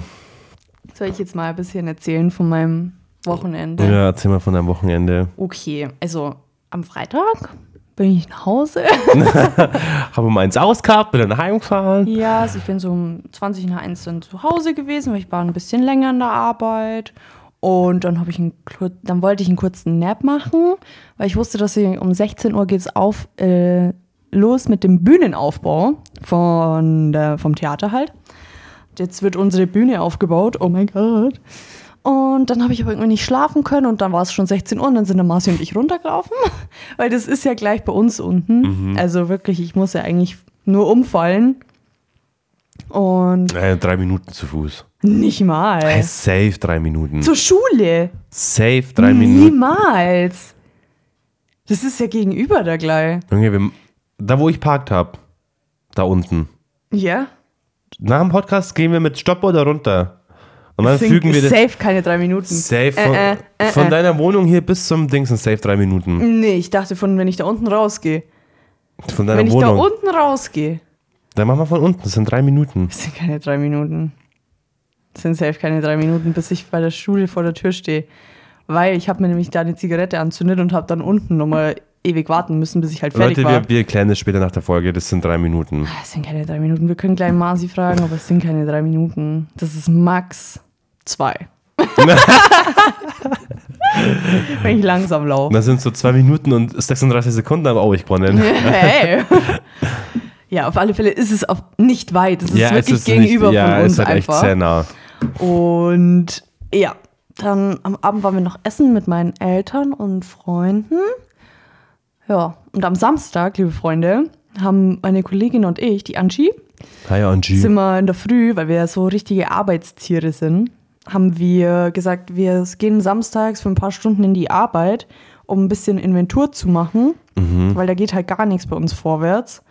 Soll ich jetzt mal ein bisschen erzählen von meinem Wochenende? Ja, erzähl mal von deinem Wochenende. Okay, also am Freitag bin ich nach Hause. (laughs) (laughs) Habe um eins ausgehabt, bin dann heimgefahren. ja, also ich bin so um 20 nach 1 dann zu Hause gewesen, weil ich war ein bisschen länger in der Arbeit. Und dann, habe ich einen, dann wollte ich einen kurzen Nap machen, weil ich wusste, dass ich, um 16 Uhr geht es auf, äh, los mit dem Bühnenaufbau von der, vom Theater halt. Jetzt wird unsere Bühne aufgebaut. Oh mein Gott. Und dann habe ich aber irgendwie nicht schlafen können und dann war es schon 16 Uhr und dann sind der Marci und ich runtergelaufen, (laughs) weil das ist ja gleich bei uns unten. Also wirklich, ich muss ja eigentlich nur umfallen und Äh, drei Minuten zu Fuß. nicht mal. Hey, safe drei Minuten. Zur Schule. Safe drei Minuten. Niemals. Das ist ja gegenüber da gleich. Junge, da wo ich parkt habe, da unten. Ja. Nach dem Podcast gehen wir mit Stopp oder runter. Und dann Das sind fügen wir das safe keine drei Minuten. safe von, Äh, äh, äh, von äh. deiner Wohnung hier bis zum Ding sind safe drei Minuten. Nee, ich dachte von, wenn ich da unten rausgehe. Von deiner Wenn ich da Wohnung. unten rausgehe, Dann machen wir von unten, das sind drei Minuten. das sind keine drei Minuten. Das sind safe keine drei Minuten, bis ich bei der Schule vor der Tür stehe. Weil ich habe mir nämlich da eine Zigarette anzündet und habe dann unten nochmal ewig warten müssen, bis ich halt fertig Leute, war. wir, wir erklären das später nach der Folge, das sind drei Minuten. Das sind keine drei Minuten. Wir können gleich Masi fragen, aber es sind keine drei Minuten. Das ist max zwei. (laughs) Wenn ich langsam laufe. Das sind so zwei Minuten und 36 Sekunden, aber auch ich gewonnen. Hey. (laughs) Ja, auf alle Fälle ist es auch nicht weit. Es ist Ja, wirklich es ist gegenüber nicht, ja, von uns es ist halt echt einfach. sehr nah. Und ja, dann am Abend waren wir noch essen mit meinen Eltern und Freunden. Ja, und am Samstag, liebe Freunde, haben meine Kollegin und ich, die Angie, Hi Angie. sind wir in der Früh, weil wir ja so richtige Arbeitstiere sind, haben wir gesagt, wir gehen samstags für ein paar Stunden in die Arbeit, um ein bisschen Inventur zu machen, weil da geht halt gar nichts bei uns vorwärts.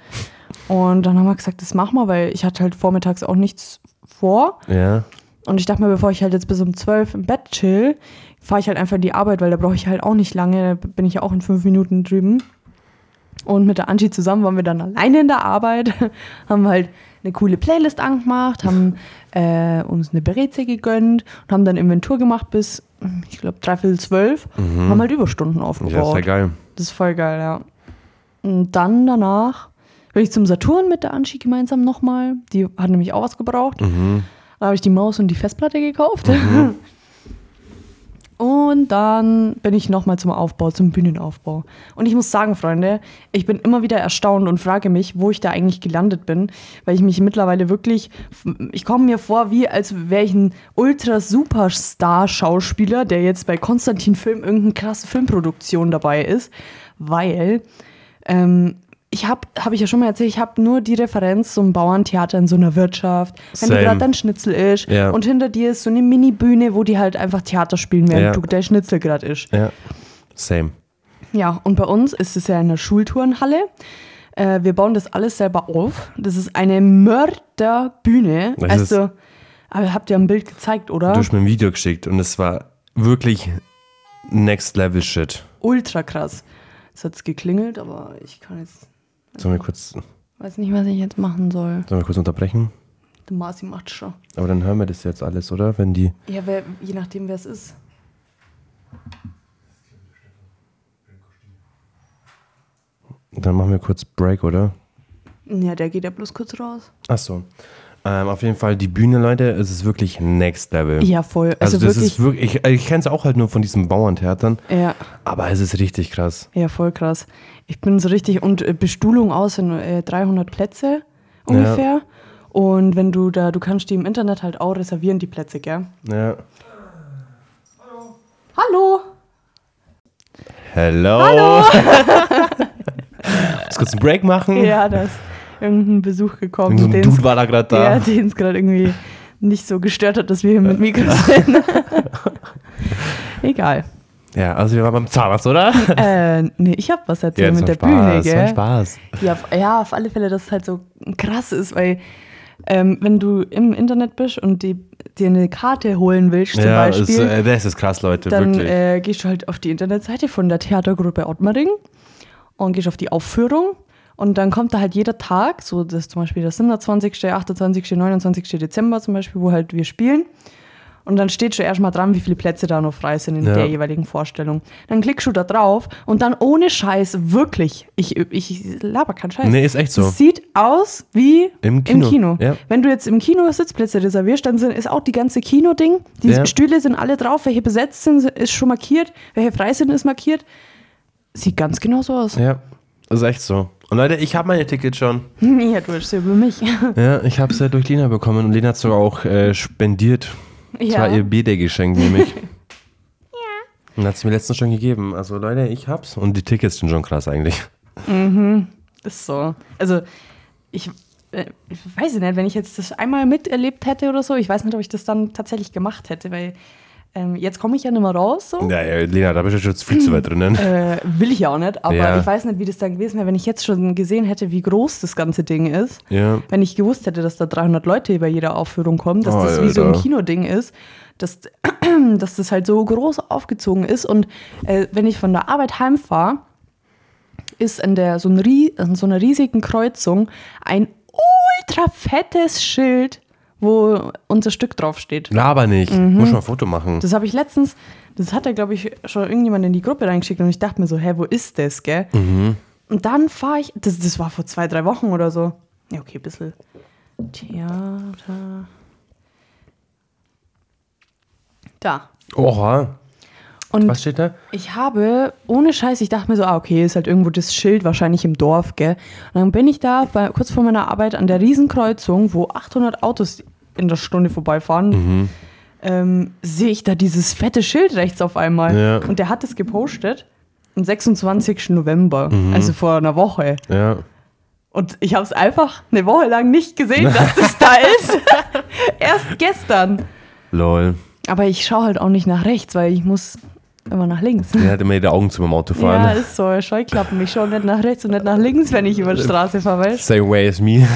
Und dann haben wir gesagt, das machen wir, weil ich hatte halt vormittags auch nichts vor. Ja. Und ich dachte mir, bevor ich halt jetzt bis um 12 im Bett chill, fahre ich halt einfach in die Arbeit, weil da brauche ich halt auch nicht lange, da bin ich ja auch in fünf Minuten drüben. Und mit der Angie zusammen waren wir dann alleine in der Arbeit, (laughs) haben halt eine coole Playlist angemacht, haben (laughs) äh, uns eine Bereze gegönnt und haben dann Inventur gemacht bis, ich glaube, dreiviertel zwölf. Haben halt Überstunden Ja, ist aufgebaut. ja geil. Das ist voll geil, ja. Und dann danach bin ich zum Saturn mit der Angie gemeinsam nochmal. Die hat nämlich auch was gebraucht. Mhm. Da habe ich die Maus und die Festplatte gekauft. (laughs) Und dann bin ich nochmal zum Aufbau, zum Bühnenaufbau. Und ich muss sagen, Freunde, ich bin immer wieder erstaunt und frage mich, wo ich da eigentlich gelandet bin, weil ich mich mittlerweile wirklich, ich komme mir vor, wie als wäre ich ein Ultra-Superstar-Schauspieler, der jetzt bei Konstantin Film irgendeine krasse Filmproduktion dabei ist, weil ähm, ich habe, habe ich ja schon mal erzählt, ich habe nur die Referenz zum Bauerntheater in so einer Wirtschaft, wenn Same. du gerade dein Schnitzel ist Ja. und hinter dir ist so eine Mini-Bühne, wo die halt einfach Theater spielen, während Ja. du der Schnitzel gerade ist. Ja. Same. Ja, und bei uns ist es ja in der Schulturnhalle. Äh, wir bauen das alles selber auf. Das ist eine Mörderbühne. Das Also, aber habt ihr ein Bild gezeigt, oder? Du hast mir ein Video geschickt und es war wirklich next level shit. Ultra krass. Es hat geklingelt, aber ich kann jetzt, Sollen wir kurz, sollen weiß nicht, was ich jetzt machen soll. wir kurz unterbrechen? Der Marci macht schon. Aber dann hören wir das jetzt alles, oder? Wenn die. Ja, wer, je nachdem, wer es ist. Dann machen wir kurz Break, oder? Ja, der geht ja bloß kurz raus. Ach so. Ähm, auf jeden Fall die Bühne, Leute, es ist wirklich next level. Ja, voll. Also, Also, das wirklich. ist wirklich, ich, ich kenne es auch halt nur von diesen Bauerntheatern, ja, aber es ist richtig krass. ja, voll krass. Ich bin so richtig. Und äh, Bestuhlung aus in äh, 300 Plätze ungefähr. Und wenn du da, du kannst die im Internet halt auch reservieren, die Plätze, gell? Ja. Hallo! Hello. Hallo. (laughs) Muss kurz einen Break machen. Ja, da ist irgendein Besuch gekommen, so ein Dude war da gerade da. Ja, den es gerade irgendwie nicht so gestört hat, dass wir hier mit Mikros sind. (laughs) Egal. Ja, also wir waren beim Zahnarzt, oder? Äh, nee, ich hab was erzählt das mit der war Bühne, Spaß, das gell? Spaß. Ja, auf, ja, auf alle Fälle, dass es halt so krass ist, weil ähm, wenn du im Internet bist und die, dir eine Karte holen willst, zum Ja, Beispiel, ist, äh, das ist krass, Leute, dann wirklich. äh, gehst du halt auf die Internetseite von der Theatergruppe Ottmaring und gehst auf die Aufführung und dann kommt da halt jeder Tag, so das zum Beispiel der 27., 28., 29. Dezember zum Beispiel, wo halt wir spielen. Und dann steht schon erstmal dran, wie viele Plätze da noch frei sind in Ja. der jeweiligen Vorstellung. Dann klickst du da drauf und dann ohne Scheiß, wirklich, ich, ich laber keinen Scheiß. Nee, ist echt so. Es sieht aus wie Im Kino, ja. Wenn du jetzt im Kino Sitzplätze reservierst, dann sind, ist auch die ganze Kino-Ding. Die Ja. Stühle sind alle drauf, welche besetzt sind, ist schon markiert, welche frei sind, ist markiert. Sieht ganz genau so aus. Ja, ist echt so. Und Leute, ich habe meine Tickets schon. (laughs) Ja, du hast ja über mich. Ja, ich habe es ja durch Lena bekommen und Lena hat sogar auch äh, spendiert. Das Ja. war ihr B-Day-Geschenk, nämlich. (laughs) ja. Und hat sie mir letztens schon gegeben. Also Leute, ich hab's. Und die Tickets sind schon krass eigentlich. Ist so. Also, ich, äh, ich weiß nicht, wenn ich jetzt das einmal miterlebt hätte oder so, ich weiß nicht, ob ich das dann tatsächlich gemacht hätte, weil ähm, jetzt komme ich ja nicht mehr raus. So. Ja, ja, Lena, da bist du schon viel zu weit drinnen. Äh, will ich ja auch nicht, aber Ja. ich weiß nicht, wie das dann gewesen wäre, wenn ich jetzt schon gesehen hätte, wie groß das ganze Ding ist. Ja. Wenn ich gewusst hätte, dass da 300 Leute bei jeder Aufführung kommen, dass das wie so ein Alter. Kinoding ist, dass, (clears throat) dass das halt so groß aufgezogen ist. Und äh, wenn ich von der Arbeit heimfahre, ist in der, so, ein, in so einer riesigen Kreuzung ein ultra fettes Schild, wo unser Stück draufsteht. Laber nicht. Muss schon ein Foto machen. Das habe ich letztens, das hat ja, glaube ich, schon irgendjemand in die Gruppe reingeschickt und ich dachte mir so, hä, wo ist das, gell? Und dann fahre ich, das, das war vor zwei, drei Wochen oder so. Ja, okay, ein bisschen. Theater. Da. Oha. Und Was steht da? ich habe, ohne Scheiß, ich dachte mir so, ah, okay, ist halt irgendwo das Schild, wahrscheinlich im Dorf, gell? Und dann bin ich da bei, kurz vor meiner Arbeit an der Riesenkreuzung, wo 800 Autos in der Stunde vorbeifahren, ähm, sehe ich da dieses fette Schild rechts auf einmal. Ja. Und der hat es gepostet am 26. November, also vor einer Woche. Ja. Und ich habe es einfach eine Woche lang nicht gesehen, dass das da (laughs) ist. (laughs) Erst gestern. Lol. Aber ich schaue halt auch nicht nach rechts, weil ich muss immer nach links. Der hat immer die Augen zu beim Auto Ja, fahren. ist so, Scheuklappen. Ich schaue nicht nach rechts und nicht nach links, wenn ich über die Straße fahre, weißt Same way as me.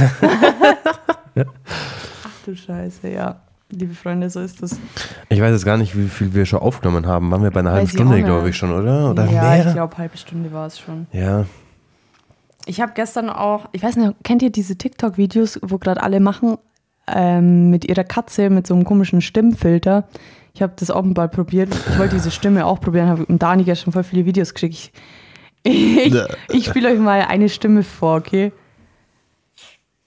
Ach du Scheiße, ja. Liebe Freunde, so ist das. Ich weiß jetzt gar nicht, wie viel wir schon aufgenommen haben. Waren wir bei einer halben Stunde, glaube ich, schon, oder? Oder ja, mehr? ich glaube, halbe Stunde war es schon. Ja. Ich habe gestern auch, ich weiß nicht, kennt ihr diese TikTok-Videos, wo gerade alle machen, ähm, mit ihrer Katze mit so einem komischen Stimmfilter? Ich habe das auch mal probiert. Ich wollte diese Stimme auch probieren, habe dem Dani ja schon voll viele Videos geschickt. Ich, ich, ich spiele euch mal eine Stimme vor, okay?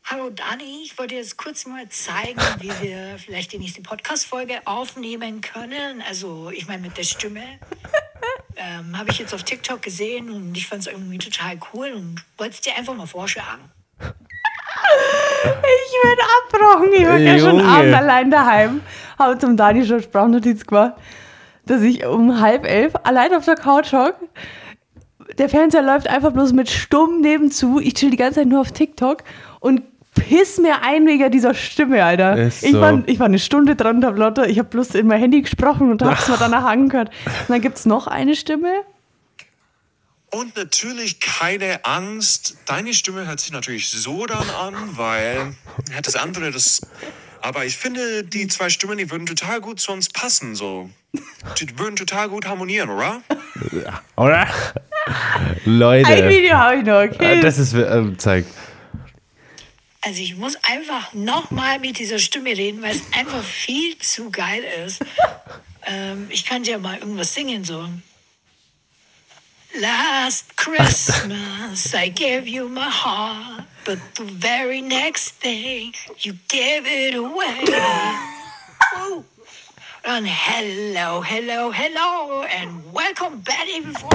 Hallo Dani, ich wollte jetzt kurz mal zeigen, wie wir vielleicht die nächste Podcast-Folge aufnehmen können. Also, ich meine, mit der Stimme. (laughs) Ähm, Habe ich jetzt auf TikTok gesehen und ich fand es irgendwie total cool und wollte es dir einfach mal vorschlagen. Ich bin abgebrochen. Ich war ja schon abend allein daheim. Habe zum Dani schon Sprachnotiz gemacht, dass ich um halb elf allein auf der Couch hock. Der Fernseher läuft einfach bloß mit stumm nebenzu. Ich chill die ganze Zeit nur auf TikTok und piss mir ein wegen dieser Stimme, Alter. Ist ich, so. war, ich war eine Stunde dran und hab lauter, ich habe bloß in mein Handy gesprochen und hab's (laughs) mir danach angehört. Und dann gibt's noch eine Stimme. Und natürlich keine Angst. Deine Stimme hört sich natürlich so dann an, weil ja, das andere, das. Aber ich finde, die zwei Stimmen, die würden total gut zu uns passen, so. Die würden total gut harmonieren, oder? Oder? Leute. Ein Video habe ich noch, okay? Äh, Das ist, äh, zeigt. Also, ich muss einfach nochmal mit dieser Stimme reden, weil es einfach viel zu geil ist. (laughs) Ähm, ich kann dir mal irgendwas singen, so. Last Christmas I gave you my heart, but the very next thing you gave it away. (laughs) Whoa. And hello, hello, hello, and welcome back everyone.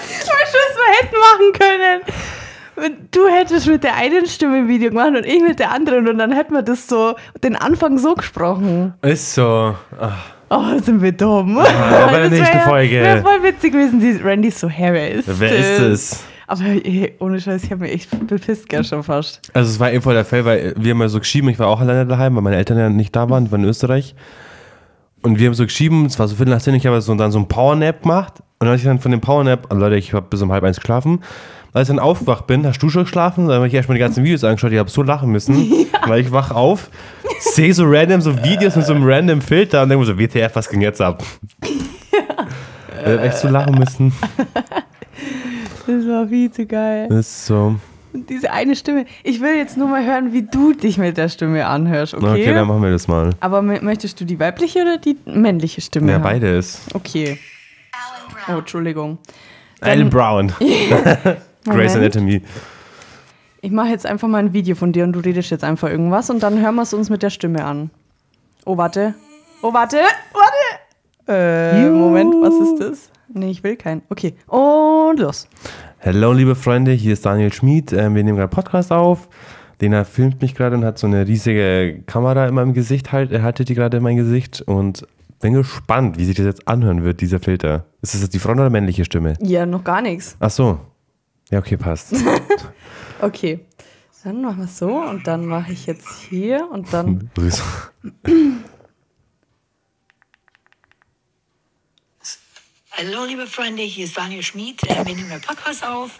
Weißt du, was wir hätten machen können? Du hättest mit der einen Stimme ein Video gemacht und ich mit der anderen und dann hätten wir das so, den Anfang so gesprochen. Ist so. Ach, Oh, sind wir dumm. bei (laughs) der nächsten Folge. Wäre voll witzig gewesen, die Randy so, hä, wer ist wer ist das? es? Aber ey, ohne Scheiß, ich habe mich echt bepisst gestern fast. Also es war eben voll der Fall, weil wir haben ja so geschrieben, ich war auch alleine daheim, weil meine Eltern ja nicht da waren, die waren in Österreich. Und wir haben so geschrieben, es war so viertel nach zehn, ich habe so, dann so einen Powernap gemacht. Und als ich dann von dem Powernap, also Leute, ich habe bis um halb eins geschlafen. Als ich dann aufgewacht bin, hast du schon geschlafen? Dann habe ich erstmal die ganzen Videos angeschaut, ich habe so lachen müssen, (laughs) weil ich wach auf, sehe so random so Videos mit so einem random Filter und denke mir so, WTF, was ging jetzt ab? (laughs) Ich hab echt so lachen müssen. Das war viel zu geil. Das ist so. Und diese eine Stimme. Ich will jetzt nur mal hören, wie du dich mit der Stimme anhörst, okay? Okay, dann machen wir das mal. Aber möchtest du die weibliche oder die männliche Stimme Ja, haben? beides. Okay. Oh, Entschuldigung. Alan Brown. (laughs) Grey's Moment. Anatomy. Ich mache jetzt einfach mal ein Video von dir und du redest jetzt einfach irgendwas und dann hören wir es uns mit der Stimme an. Oh, warte. Oh, warte. Warte. Äh, Moment, was ist das? Nee, ich will keinen. Okay. Und los. Hallo, liebe Freunde, hier ist Daniel Schmid. Ähm, wir nehmen gerade Podcast auf. Dena filmt mich gerade und hat so eine riesige Kamera in meinem Gesicht, halt, er haltet die gerade in mein Gesicht und bin gespannt, wie sich das jetzt anhören wird, dieser Filter. Ist das jetzt die Frau oder männliche Stimme? Ja, noch gar nichts. Ach so. Ja, okay, passt. (laughs) Okay. Dann machen wir es so und dann mache ich jetzt hier und dann. (laughs) Hallo, liebe Freunde, hier ist Daniel Schmid. Äh, wir nehmen einen Podcast auf.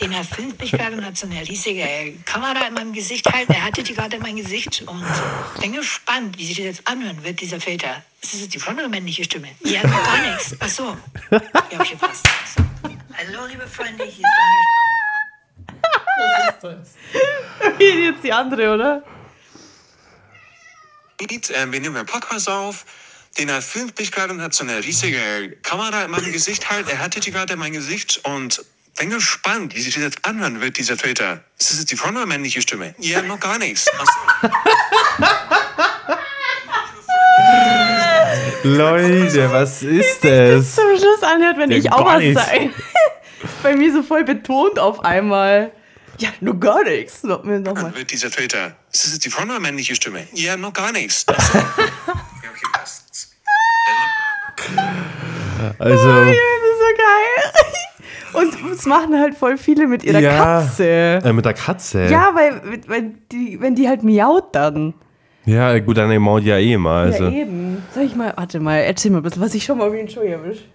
Den er filmt mich gerade und hat so eine riesige Kamera in meinem Gesicht halt. Er hatte die gerade in mein Gesicht und bin gespannt, wie sich das jetzt anhören wird, dieser Filter. Ist das jetzt die Frau oder männliche Stimme? Ja, noch gar nichts. Ach so. Ja, okay, passt. Hallo, liebe Freunde, hier ist Daniel (laughs) Hier jetzt die andere, oder? Ähm, wir nehmen einen Podcast auf. Den er filmt mich gerade und hat so eine riesige Kamera in meinem Gesicht halt. Er hatte die gerade in mein Gesicht und bin gespannt, wie sich das jetzt anhören wird, dieser Filter. Ist das jetzt die Frau oder männliche Stimme? Ja, noch gar nichts. (laughs) (laughs) Leute, was ist das? Zum Schluss anhört, wenn Ja, ich auch was sage. (laughs) Bei mir so voll betont auf einmal. Ja, nur gar nichts. Noch mal. wird dieser Filter. Ist das jetzt die Frau oder männliche Stimme? Ja, noch gar nichts. (laughs) Ja, okay, passt. Also, Das ist so geil. (laughs) Und es machen halt voll viele mit ihrer ja, Katze. Äh, mit der Katze. Ja, weil wenn die, wenn die halt miaut dann. Ja, gut, dann maut ja eh mal. Also. Ja, eben. Soll ich mal, warte mal, erzähl mal ein bisschen, was ich schon mal wie ein Joey erwischt.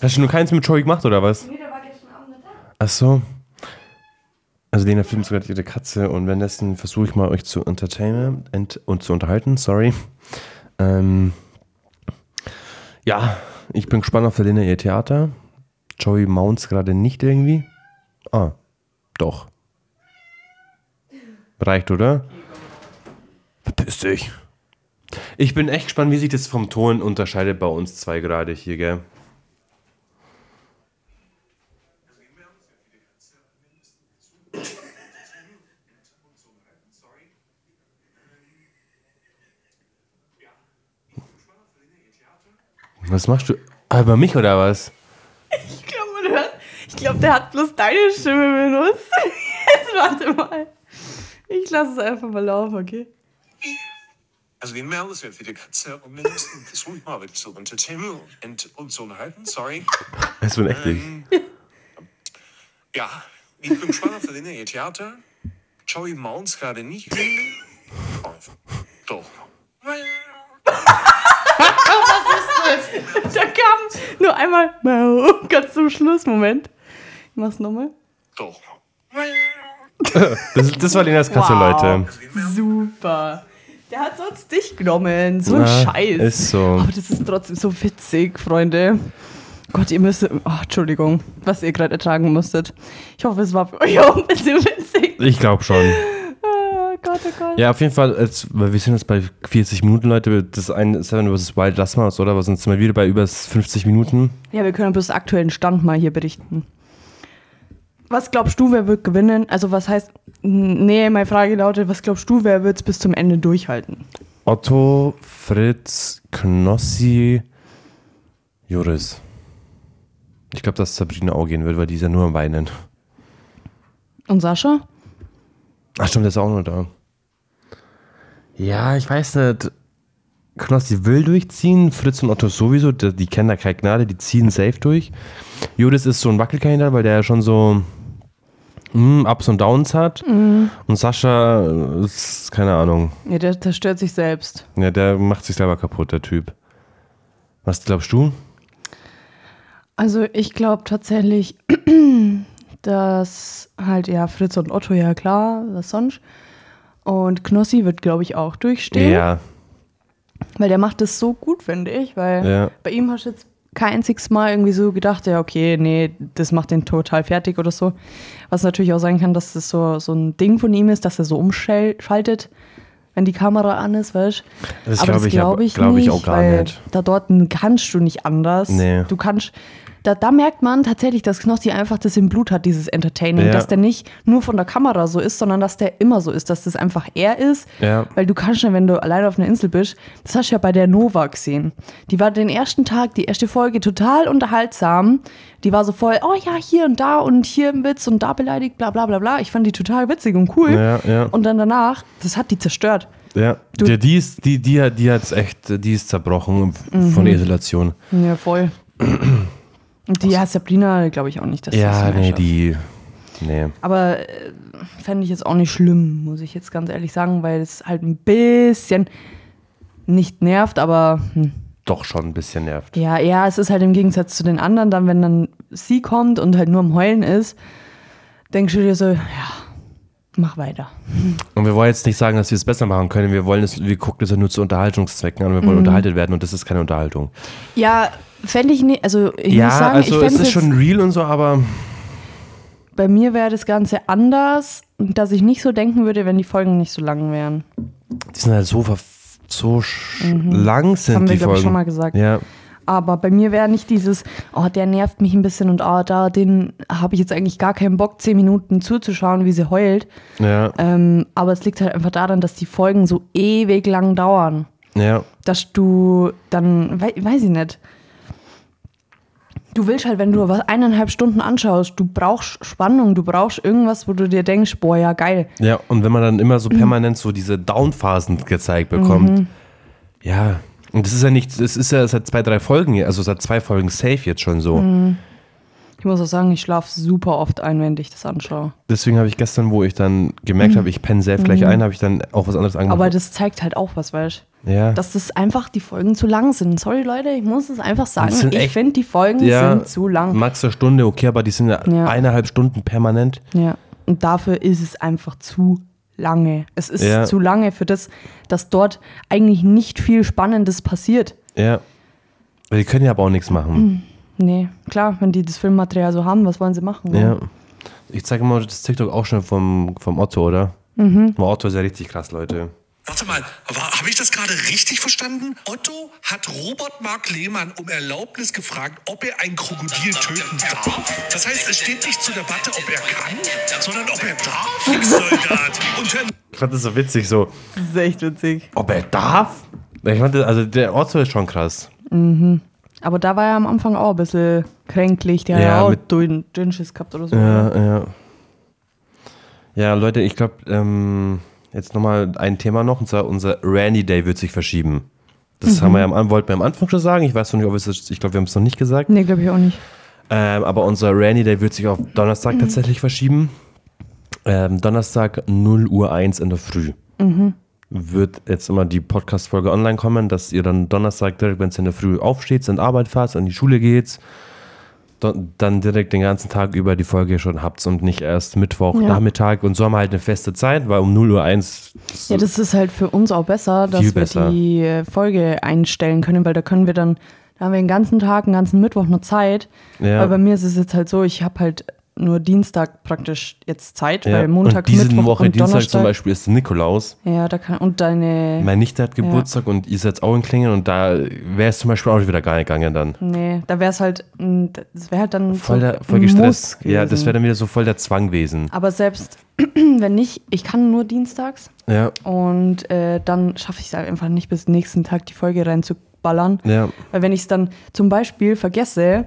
Hast du nur keins mit Joey gemacht, oder was? Nee, der war gestern Abend nicht da. Ach so. Also Lena filmt sogar ihre Katze und währenddessen versuche ich mal euch zu entertainen ent und zu unterhalten, sorry. Ähm, ja, ich bin gespannt auf der Lena ihr Theater. Joey mounts gerade nicht irgendwie. Ah, doch. Reicht, oder? Verpiss dich. Ich bin echt gespannt, wie sich das vom Ton unterscheidet bei uns zwei gerade hier, gell? Was machst du? Ah, über mich oder was? Ich glaube, glaube, der hat bloß deine Stimme benutzt. (laughs) Jetzt warte mal. Ich lasse es einfach mal laufen, okay? Also wir melden uns für die Katze und mindestens versuche ich mal wirklich zu entertainen und, und zu unterhalten. Sorry. Es wird echt. Ja, ich bin gespannt auf den ihr Theater. Joey Mounts gerade nicht. Doch. Da kam nur einmal Mau, (laughs) ganz zum Schluss. Moment. Ich mach's nochmal. Doch. (laughs) Das, das war Lenas Katze, Wow. Leute. Super. Der hat sonst dich genommen. So ein Na, Scheiß. ist so. Aber das ist trotzdem so witzig, Freunde. Gott, ihr müsst. Oh, Entschuldigung, was ihr gerade ertragen musstet. Ich hoffe, es war für euch auch ein bisschen witzig. Ich glaube schon. Oh Gott. Oh Gott. Ja, auf jeden Fall, jetzt, weil wir sind jetzt bei 40 Minuten, Leute. Das eine Seven vs. Wild lassen wir es, oder? Wir sind mal wieder bei über 50 Minuten. Ja, wir können bis aktuellen Stand mal hier berichten. Was glaubst du, wer wird gewinnen? Also was heißt, nee, meine Frage lautet, was glaubst du, wer wird es bis zum Ende durchhalten? Otto, Fritz, Knossi, Joris. Ich glaube, dass Sabrina auch gehen wird, weil die ist ja nur am Weinen. Und Sascha? Ach stimmt, der ist auch noch da. Ja, ich weiß nicht. Knossi will durchziehen, Fritz und Otto sowieso, die, die kennen da keine Gnade, die ziehen safe durch. Judas ist so ein Wackelkandidat, weil der ja schon so mm, Ups und Downs hat. Und Sascha ist, keine Ahnung, Ja, der, der stört sich selbst. ja, der macht sich selber kaputt, der Typ. Was glaubst du? Also ich glaube tatsächlich, (clears throat) dass halt ja Fritz und Otto, ja klar, was sonst. Und Knossi wird, glaube ich, auch durchstehen. Ja, Weil der macht das so gut, finde ich. Weil Ja. bei ihm hast du jetzt kein einziges Mal irgendwie so gedacht, ja, okay, nee, das macht den total fertig oder so. Was natürlich auch sein kann, dass das so, so ein Ding von ihm ist, dass er so umschaltet, wenn die Kamera an ist, weißt du? Das Aber glaub das ich glaube ich, glaub ich nicht, auch gar weil nicht. Da dort kannst du nicht anders. Nee. Du kannst. Da, da merkt man tatsächlich, dass Knossi einfach das im Blut hat, dieses Entertaining. Ja. Dass der nicht nur von der Kamera so ist, sondern dass der immer so ist, dass das einfach er ist. Ja. Weil du kannst ja, wenn du alleine auf einer Insel bist, das hast du ja bei der Nova gesehen. Die war den ersten Tag, die erste Folge total unterhaltsam. Die war so voll, oh ja, hier und da und hier ein Witz und da beleidigt, bla bla bla bla. Ich fand die total witzig und cool. Ja, ja. Und dann danach, das hat die zerstört. ja. Du- Die, die, ist, die, die, hat- die hat's echt, die ist zerbrochen von der Isolation. Ja, voll. Und die ja, Sabrina, glaube ich auch nicht, dass Ja, das nee, schafft. die. Nee. Aber äh, fände ich jetzt auch nicht schlimm, muss ich jetzt ganz ehrlich sagen, weil es halt ein bisschen nicht nervt, aber hm. Doch schon ein bisschen nervt. ja, ja, es ist halt im Gegensatz zu den anderen, dann, wenn dann sie kommt und halt nur am Heulen ist, denkst du dir so, ja, mach weiter. Und wir wollen jetzt nicht sagen, dass wir es besser machen können. Wir wollen es, wir gucken das ja nur zu Unterhaltungszwecken an. Wir Mhm. wollen unterhaltet werden und das ist keine Unterhaltung. Ja, fände ich nicht, also ich ja, muss sagen, also ich es ist schon real und so, aber bei mir wäre das Ganze anders, dass ich nicht so denken würde, wenn die Folgen nicht so lang wären. die sind halt so, so sch- lang sind Mhm. haben wir, die glaub ich, Folgen. schon mal gesagt. Ja, Aber bei mir wäre nicht dieses, oh, der nervt mich ein bisschen und oh, da, den habe ich jetzt eigentlich gar keinen Bock, zehn Minuten zuzuschauen, wie sie heult. ja, Ähm, aber es liegt halt einfach daran, dass die Folgen so ewig lang dauern. ja. Dass du dann, wei weiß ich nicht. Du willst halt, wenn du was eineinhalb Stunden anschaust, du brauchst Spannung, du brauchst irgendwas, wo du dir denkst, boah, ja geil. Ja, und wenn man dann immer so Mhm. permanent so diese Down-Phasen gezeigt bekommt, ja, und das ist ja nicht, es ist ja seit zwei, drei Folgen, also seit zwei Folgen safe jetzt schon so. Mhm. Ich muss auch sagen, ich schlafe super oft ein, wenn ich das anschaue. Deswegen habe ich gestern, wo ich dann gemerkt habe, ich penne safe gleich ein, habe ich dann auch was anderes. Mhm. Aber das zeigt halt auch was, weißt du? ja. dass das einfach die Folgen zu lang sind. Sorry Leute, ich muss es einfach sagen. Das Ich finde, die Folgen ja, sind zu lang. Max eine Stunde, okay, aber die sind Ja. eineinhalb Stunden permanent. Ja. Und dafür ist es einfach zu lange. Es ist Ja. zu lange für das, dass dort eigentlich nicht viel Spannendes passiert. Ja. Weil die können ja aber auch nichts machen. Nee, klar, wenn die das Filmmaterial so haben, was wollen sie machen? Ja. Ich zeige mal das TikTok auch schon vom, vom Otto, oder? Mhm. Otto ist ja richtig krass, Leute. Warte mal, habe ich das gerade richtig verstanden? Otto hat Robert Mark Lehmann um Erlaubnis gefragt, ob er ein Krokodil töten darf. Das heißt, es steht nicht zur Debatte, ob er kann, sondern ob er darf, (laughs) Soldat. Ich fand das so witzig, so, Das ist echt witzig. ob er darf? Ich fand, das- also der Otto ist schon krass. Aber da war er am Anfang auch ein bisschen kränklich. Der Ja, hat ja auch mit- Dün- Dünnschiss gehabt oder so. Ja, ja. Ja, Leute, ich glaube, ähm, jetzt nochmal ein Thema noch, und zwar unser Randy Day wird sich verschieben. Das haben wir ja am, wollten wir am Anfang schon sagen. Ich weiß noch nicht, ob es das, ich glaube, wir haben es noch nicht gesagt. Nee, glaube ich auch nicht. Ähm, aber unser Randy Day wird sich auf Donnerstag tatsächlich verschieben. Ähm, Donnerstag 0 Uhr 1 in der Früh. Wird jetzt immer die Podcast-Folge online kommen, dass ihr dann Donnerstag direkt, wenn es in der Früh aufsteht, in Arbeit fahrt, in die Schule geht, dann direkt den ganzen Tag über die Folge schon habt und nicht erst Mittwoch, Ja. Nachmittag und so haben wir halt eine feste Zeit, weil um 0 Uhr 1 das Ja, das ist halt für uns auch besser, dass wir besser. die äh, Folge einstellen können, weil da können wir dann, da haben wir den ganzen Tag, den ganzen Mittwoch noch Zeit. Ja. Weil bei mir ist es jetzt halt so, ich habe halt nur Dienstag praktisch jetzt Zeit, Ja. weil Montag, und diese Mittwoch Woche, und Dienstag Donnerstag. zum Beispiel, ist Nikolaus. Ja, da kann und deine. Meine Nichte hat Geburtstag und ihr seid auch in Klingen und da wäre es zum Beispiel auch wieder gar nicht gegangen dann. nee, da wäre es halt, das wäre halt dann Voll, so der, voll gestresst. Ja, das wäre dann wieder so voll der Zwang gewesen. Aber selbst (clears throat) wenn nicht, ich kann nur dienstags Ja, und äh, dann schaffe ich es halt einfach nicht bis nächsten Tag die Folge reinzuballern. ja. Weil wenn ich es dann zum Beispiel vergesse,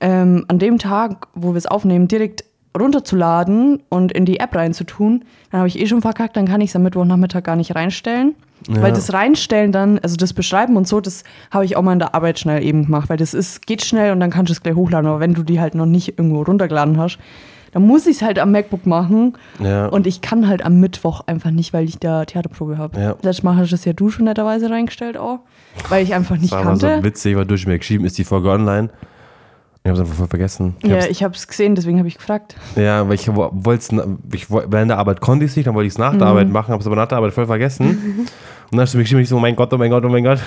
ähm, an dem Tag, wo wir es aufnehmen, direkt runterzuladen und in die App reinzutun, dann habe ich eh schon verkackt, dann kann ich es am Mittwochnachmittag gar nicht reinstellen. Weil das Reinstellen dann, also das Beschreiben und so, das habe ich auch mal in der Arbeit schnell eben gemacht, weil das ist, geht schnell und dann kannst du es gleich hochladen. Aber wenn du die halt noch nicht irgendwo runtergeladen hast, dann muss ich es halt am MacBook machen. Ja. Und ich kann halt am Mittwoch einfach nicht, weil ich da Theaterprobe habe. Ja. Letztes Mal hast du das ja du schon netterweise reingestellt auch, weil ich einfach nicht Das war mal kannte. so witzig, war durch mir geschrieben, ist die Folge online. Ich habe es einfach voll vergessen. Ich Ja, hab's- ich habe es gesehen, deswegen habe ich gefragt. Ja, weil ich wollte es, während der Arbeit konnte ich es nicht, dann wollte ich es nach der Mhm. Arbeit machen, habe es aber nach der Arbeit voll vergessen. (laughs) Und dann hast du mir geschrieben, ich so, oh mein Gott, oh mein Gott, oh mein Gott.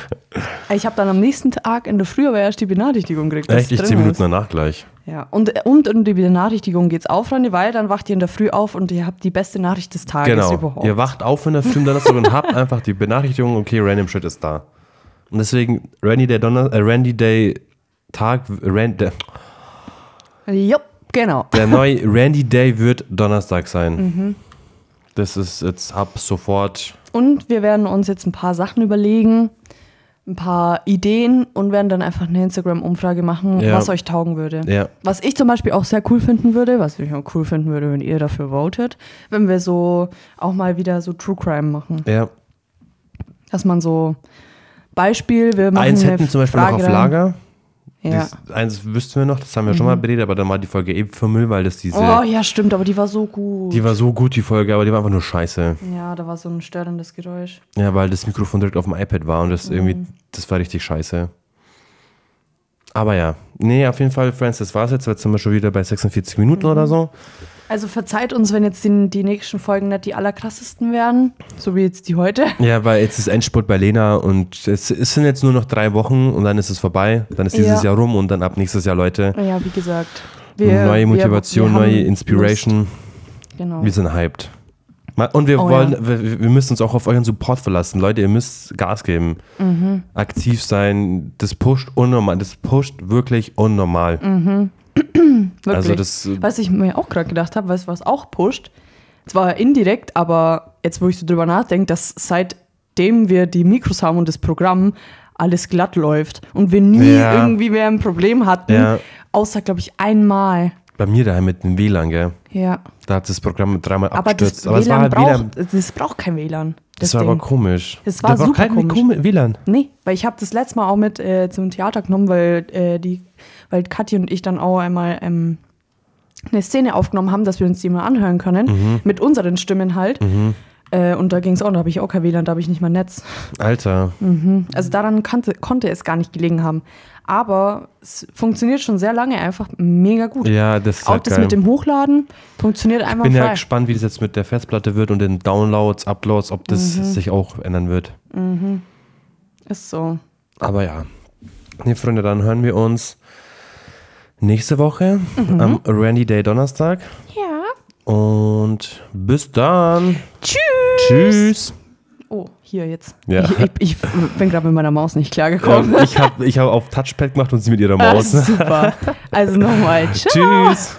Ich habe dann am nächsten Tag in der Früh aber erst die Benachrichtigung gekriegt. Echt, ich zehn Minuten ist. danach gleich. Ja, und, und in die Benachrichtigung geht's auf, Freunde, weil dann wacht ihr in der Früh auf und ihr habt die beste Nachricht des Tages Genau. überhaupt. Ihr wacht auf in der Früh dann und habt einfach die Benachrichtigung, okay, Random Shit ist da. Und deswegen, Randy Day, Donner, äh, Randy Day Tag, Rand, der, Jupp, genau. der (laughs) neue Randy Day wird Donnerstag sein. Mhm. Das ist jetzt ab sofort. Und wir werden uns jetzt ein paar Sachen überlegen, ein paar Ideen und werden dann einfach eine Instagram-Umfrage machen, Ja. was euch taugen würde. Ja. Was ich zum Beispiel auch sehr cool finden würde, was ich auch cool finden würde, wenn ihr dafür votet, wenn wir so auch mal wieder so True Crime machen. Ja. Dass man so Beispiel, wir machen Eins hätten zum Beispiel Frage noch auf. Lager. Ja. Dies, eins wüssten wir noch, das haben wir schon mal beredet, aber dann war die Folge eben für Müll, weil das diese. Oh ja, stimmt, aber die war so gut. Die war so gut, die Folge, aber die war einfach nur scheiße. ja, da war so ein störendes Geräusch. Ja, weil das Mikrofon direkt auf dem iPad war und das Mhm. irgendwie, das war richtig scheiße. Aber ja, nee, auf jeden Fall, Friends, das war's jetzt. Jetzt sind wir schon wieder bei 46 Minuten Mhm. oder so. Also verzeiht uns, wenn jetzt die, die nächsten Folgen nicht die allerkrassesten werden, so wie jetzt die heute. Ja, weil jetzt ist Endspurt bei Lena und es, es sind jetzt nur noch drei Wochen und dann ist es vorbei. Dann ist dieses Ja. Jahr rum und dann ab nächstes Jahr, Leute, Ja, wie gesagt. neue Motivation, wir haben neue Inspiration. Lust. Genau. Wir sind hyped. Und wir Oh, wollen, ja. wir, wir müssen uns auch auf euren Support verlassen. Leute, ihr müsst Gas geben. Mhm. Aktiv sein. Das pusht unnormal. Das pusht wirklich unnormal. Mhm. (clears throat) Wirklich. Also das, Was ich mir auch gerade gedacht habe, weißt du, was auch pusht? Zwar indirekt, aber jetzt, wo ich so drüber nachdenke, dass seitdem wir die Mikros haben und das Programm alles glatt läuft und wir nie Ja. irgendwie mehr ein Problem hatten, Ja. außer, glaube ich, einmal. bei mir daheim mit dem WLAN, gell? Ja. Da hat das Programm dreimal Aber abgestürzt. das Aber es war halt braucht, WLAN. das braucht kein WLAN. Das war Ding. aber komisch. Das war da super kein komisch. Kom- WLAN. Nee, weil ich habe das letzte Mal auch mit äh, zum Theater genommen, weil äh, die, weil Kathi und ich dann auch einmal ähm, eine Szene aufgenommen haben, dass wir uns die mal anhören können, Mhm. mit unseren Stimmen halt. Äh, und da ging es auch, da habe ich auch kein WLAN, da habe ich nicht mal Netz. Alter. Also daran kannte, konnte es gar nicht gelegen haben. Aber es funktioniert schon sehr lange einfach mega gut. Ja, das ist auch halt das geil. mit dem Hochladen funktioniert ich einfach bin ja frei. gespannt, wie das jetzt mit der Festplatte wird und den Downloads, Uploads, ob das Mhm. sich auch ändern wird. Ist so. Aber ja. Nee, Freunde, dann hören wir uns nächste Woche Mhm. am Randy Day Donnerstag. Ja. Und bis dann. Tschüss. Tschüss. Oh, hier jetzt. Ja. Ich, ich, ich bin gerade mit meiner Maus nicht klargekommen. Ähm, ich habe ich hab auf Touchpad gemacht und sie mit ihrer Maus. super. Also nochmal. (laughs) Tschüss. Tschüss.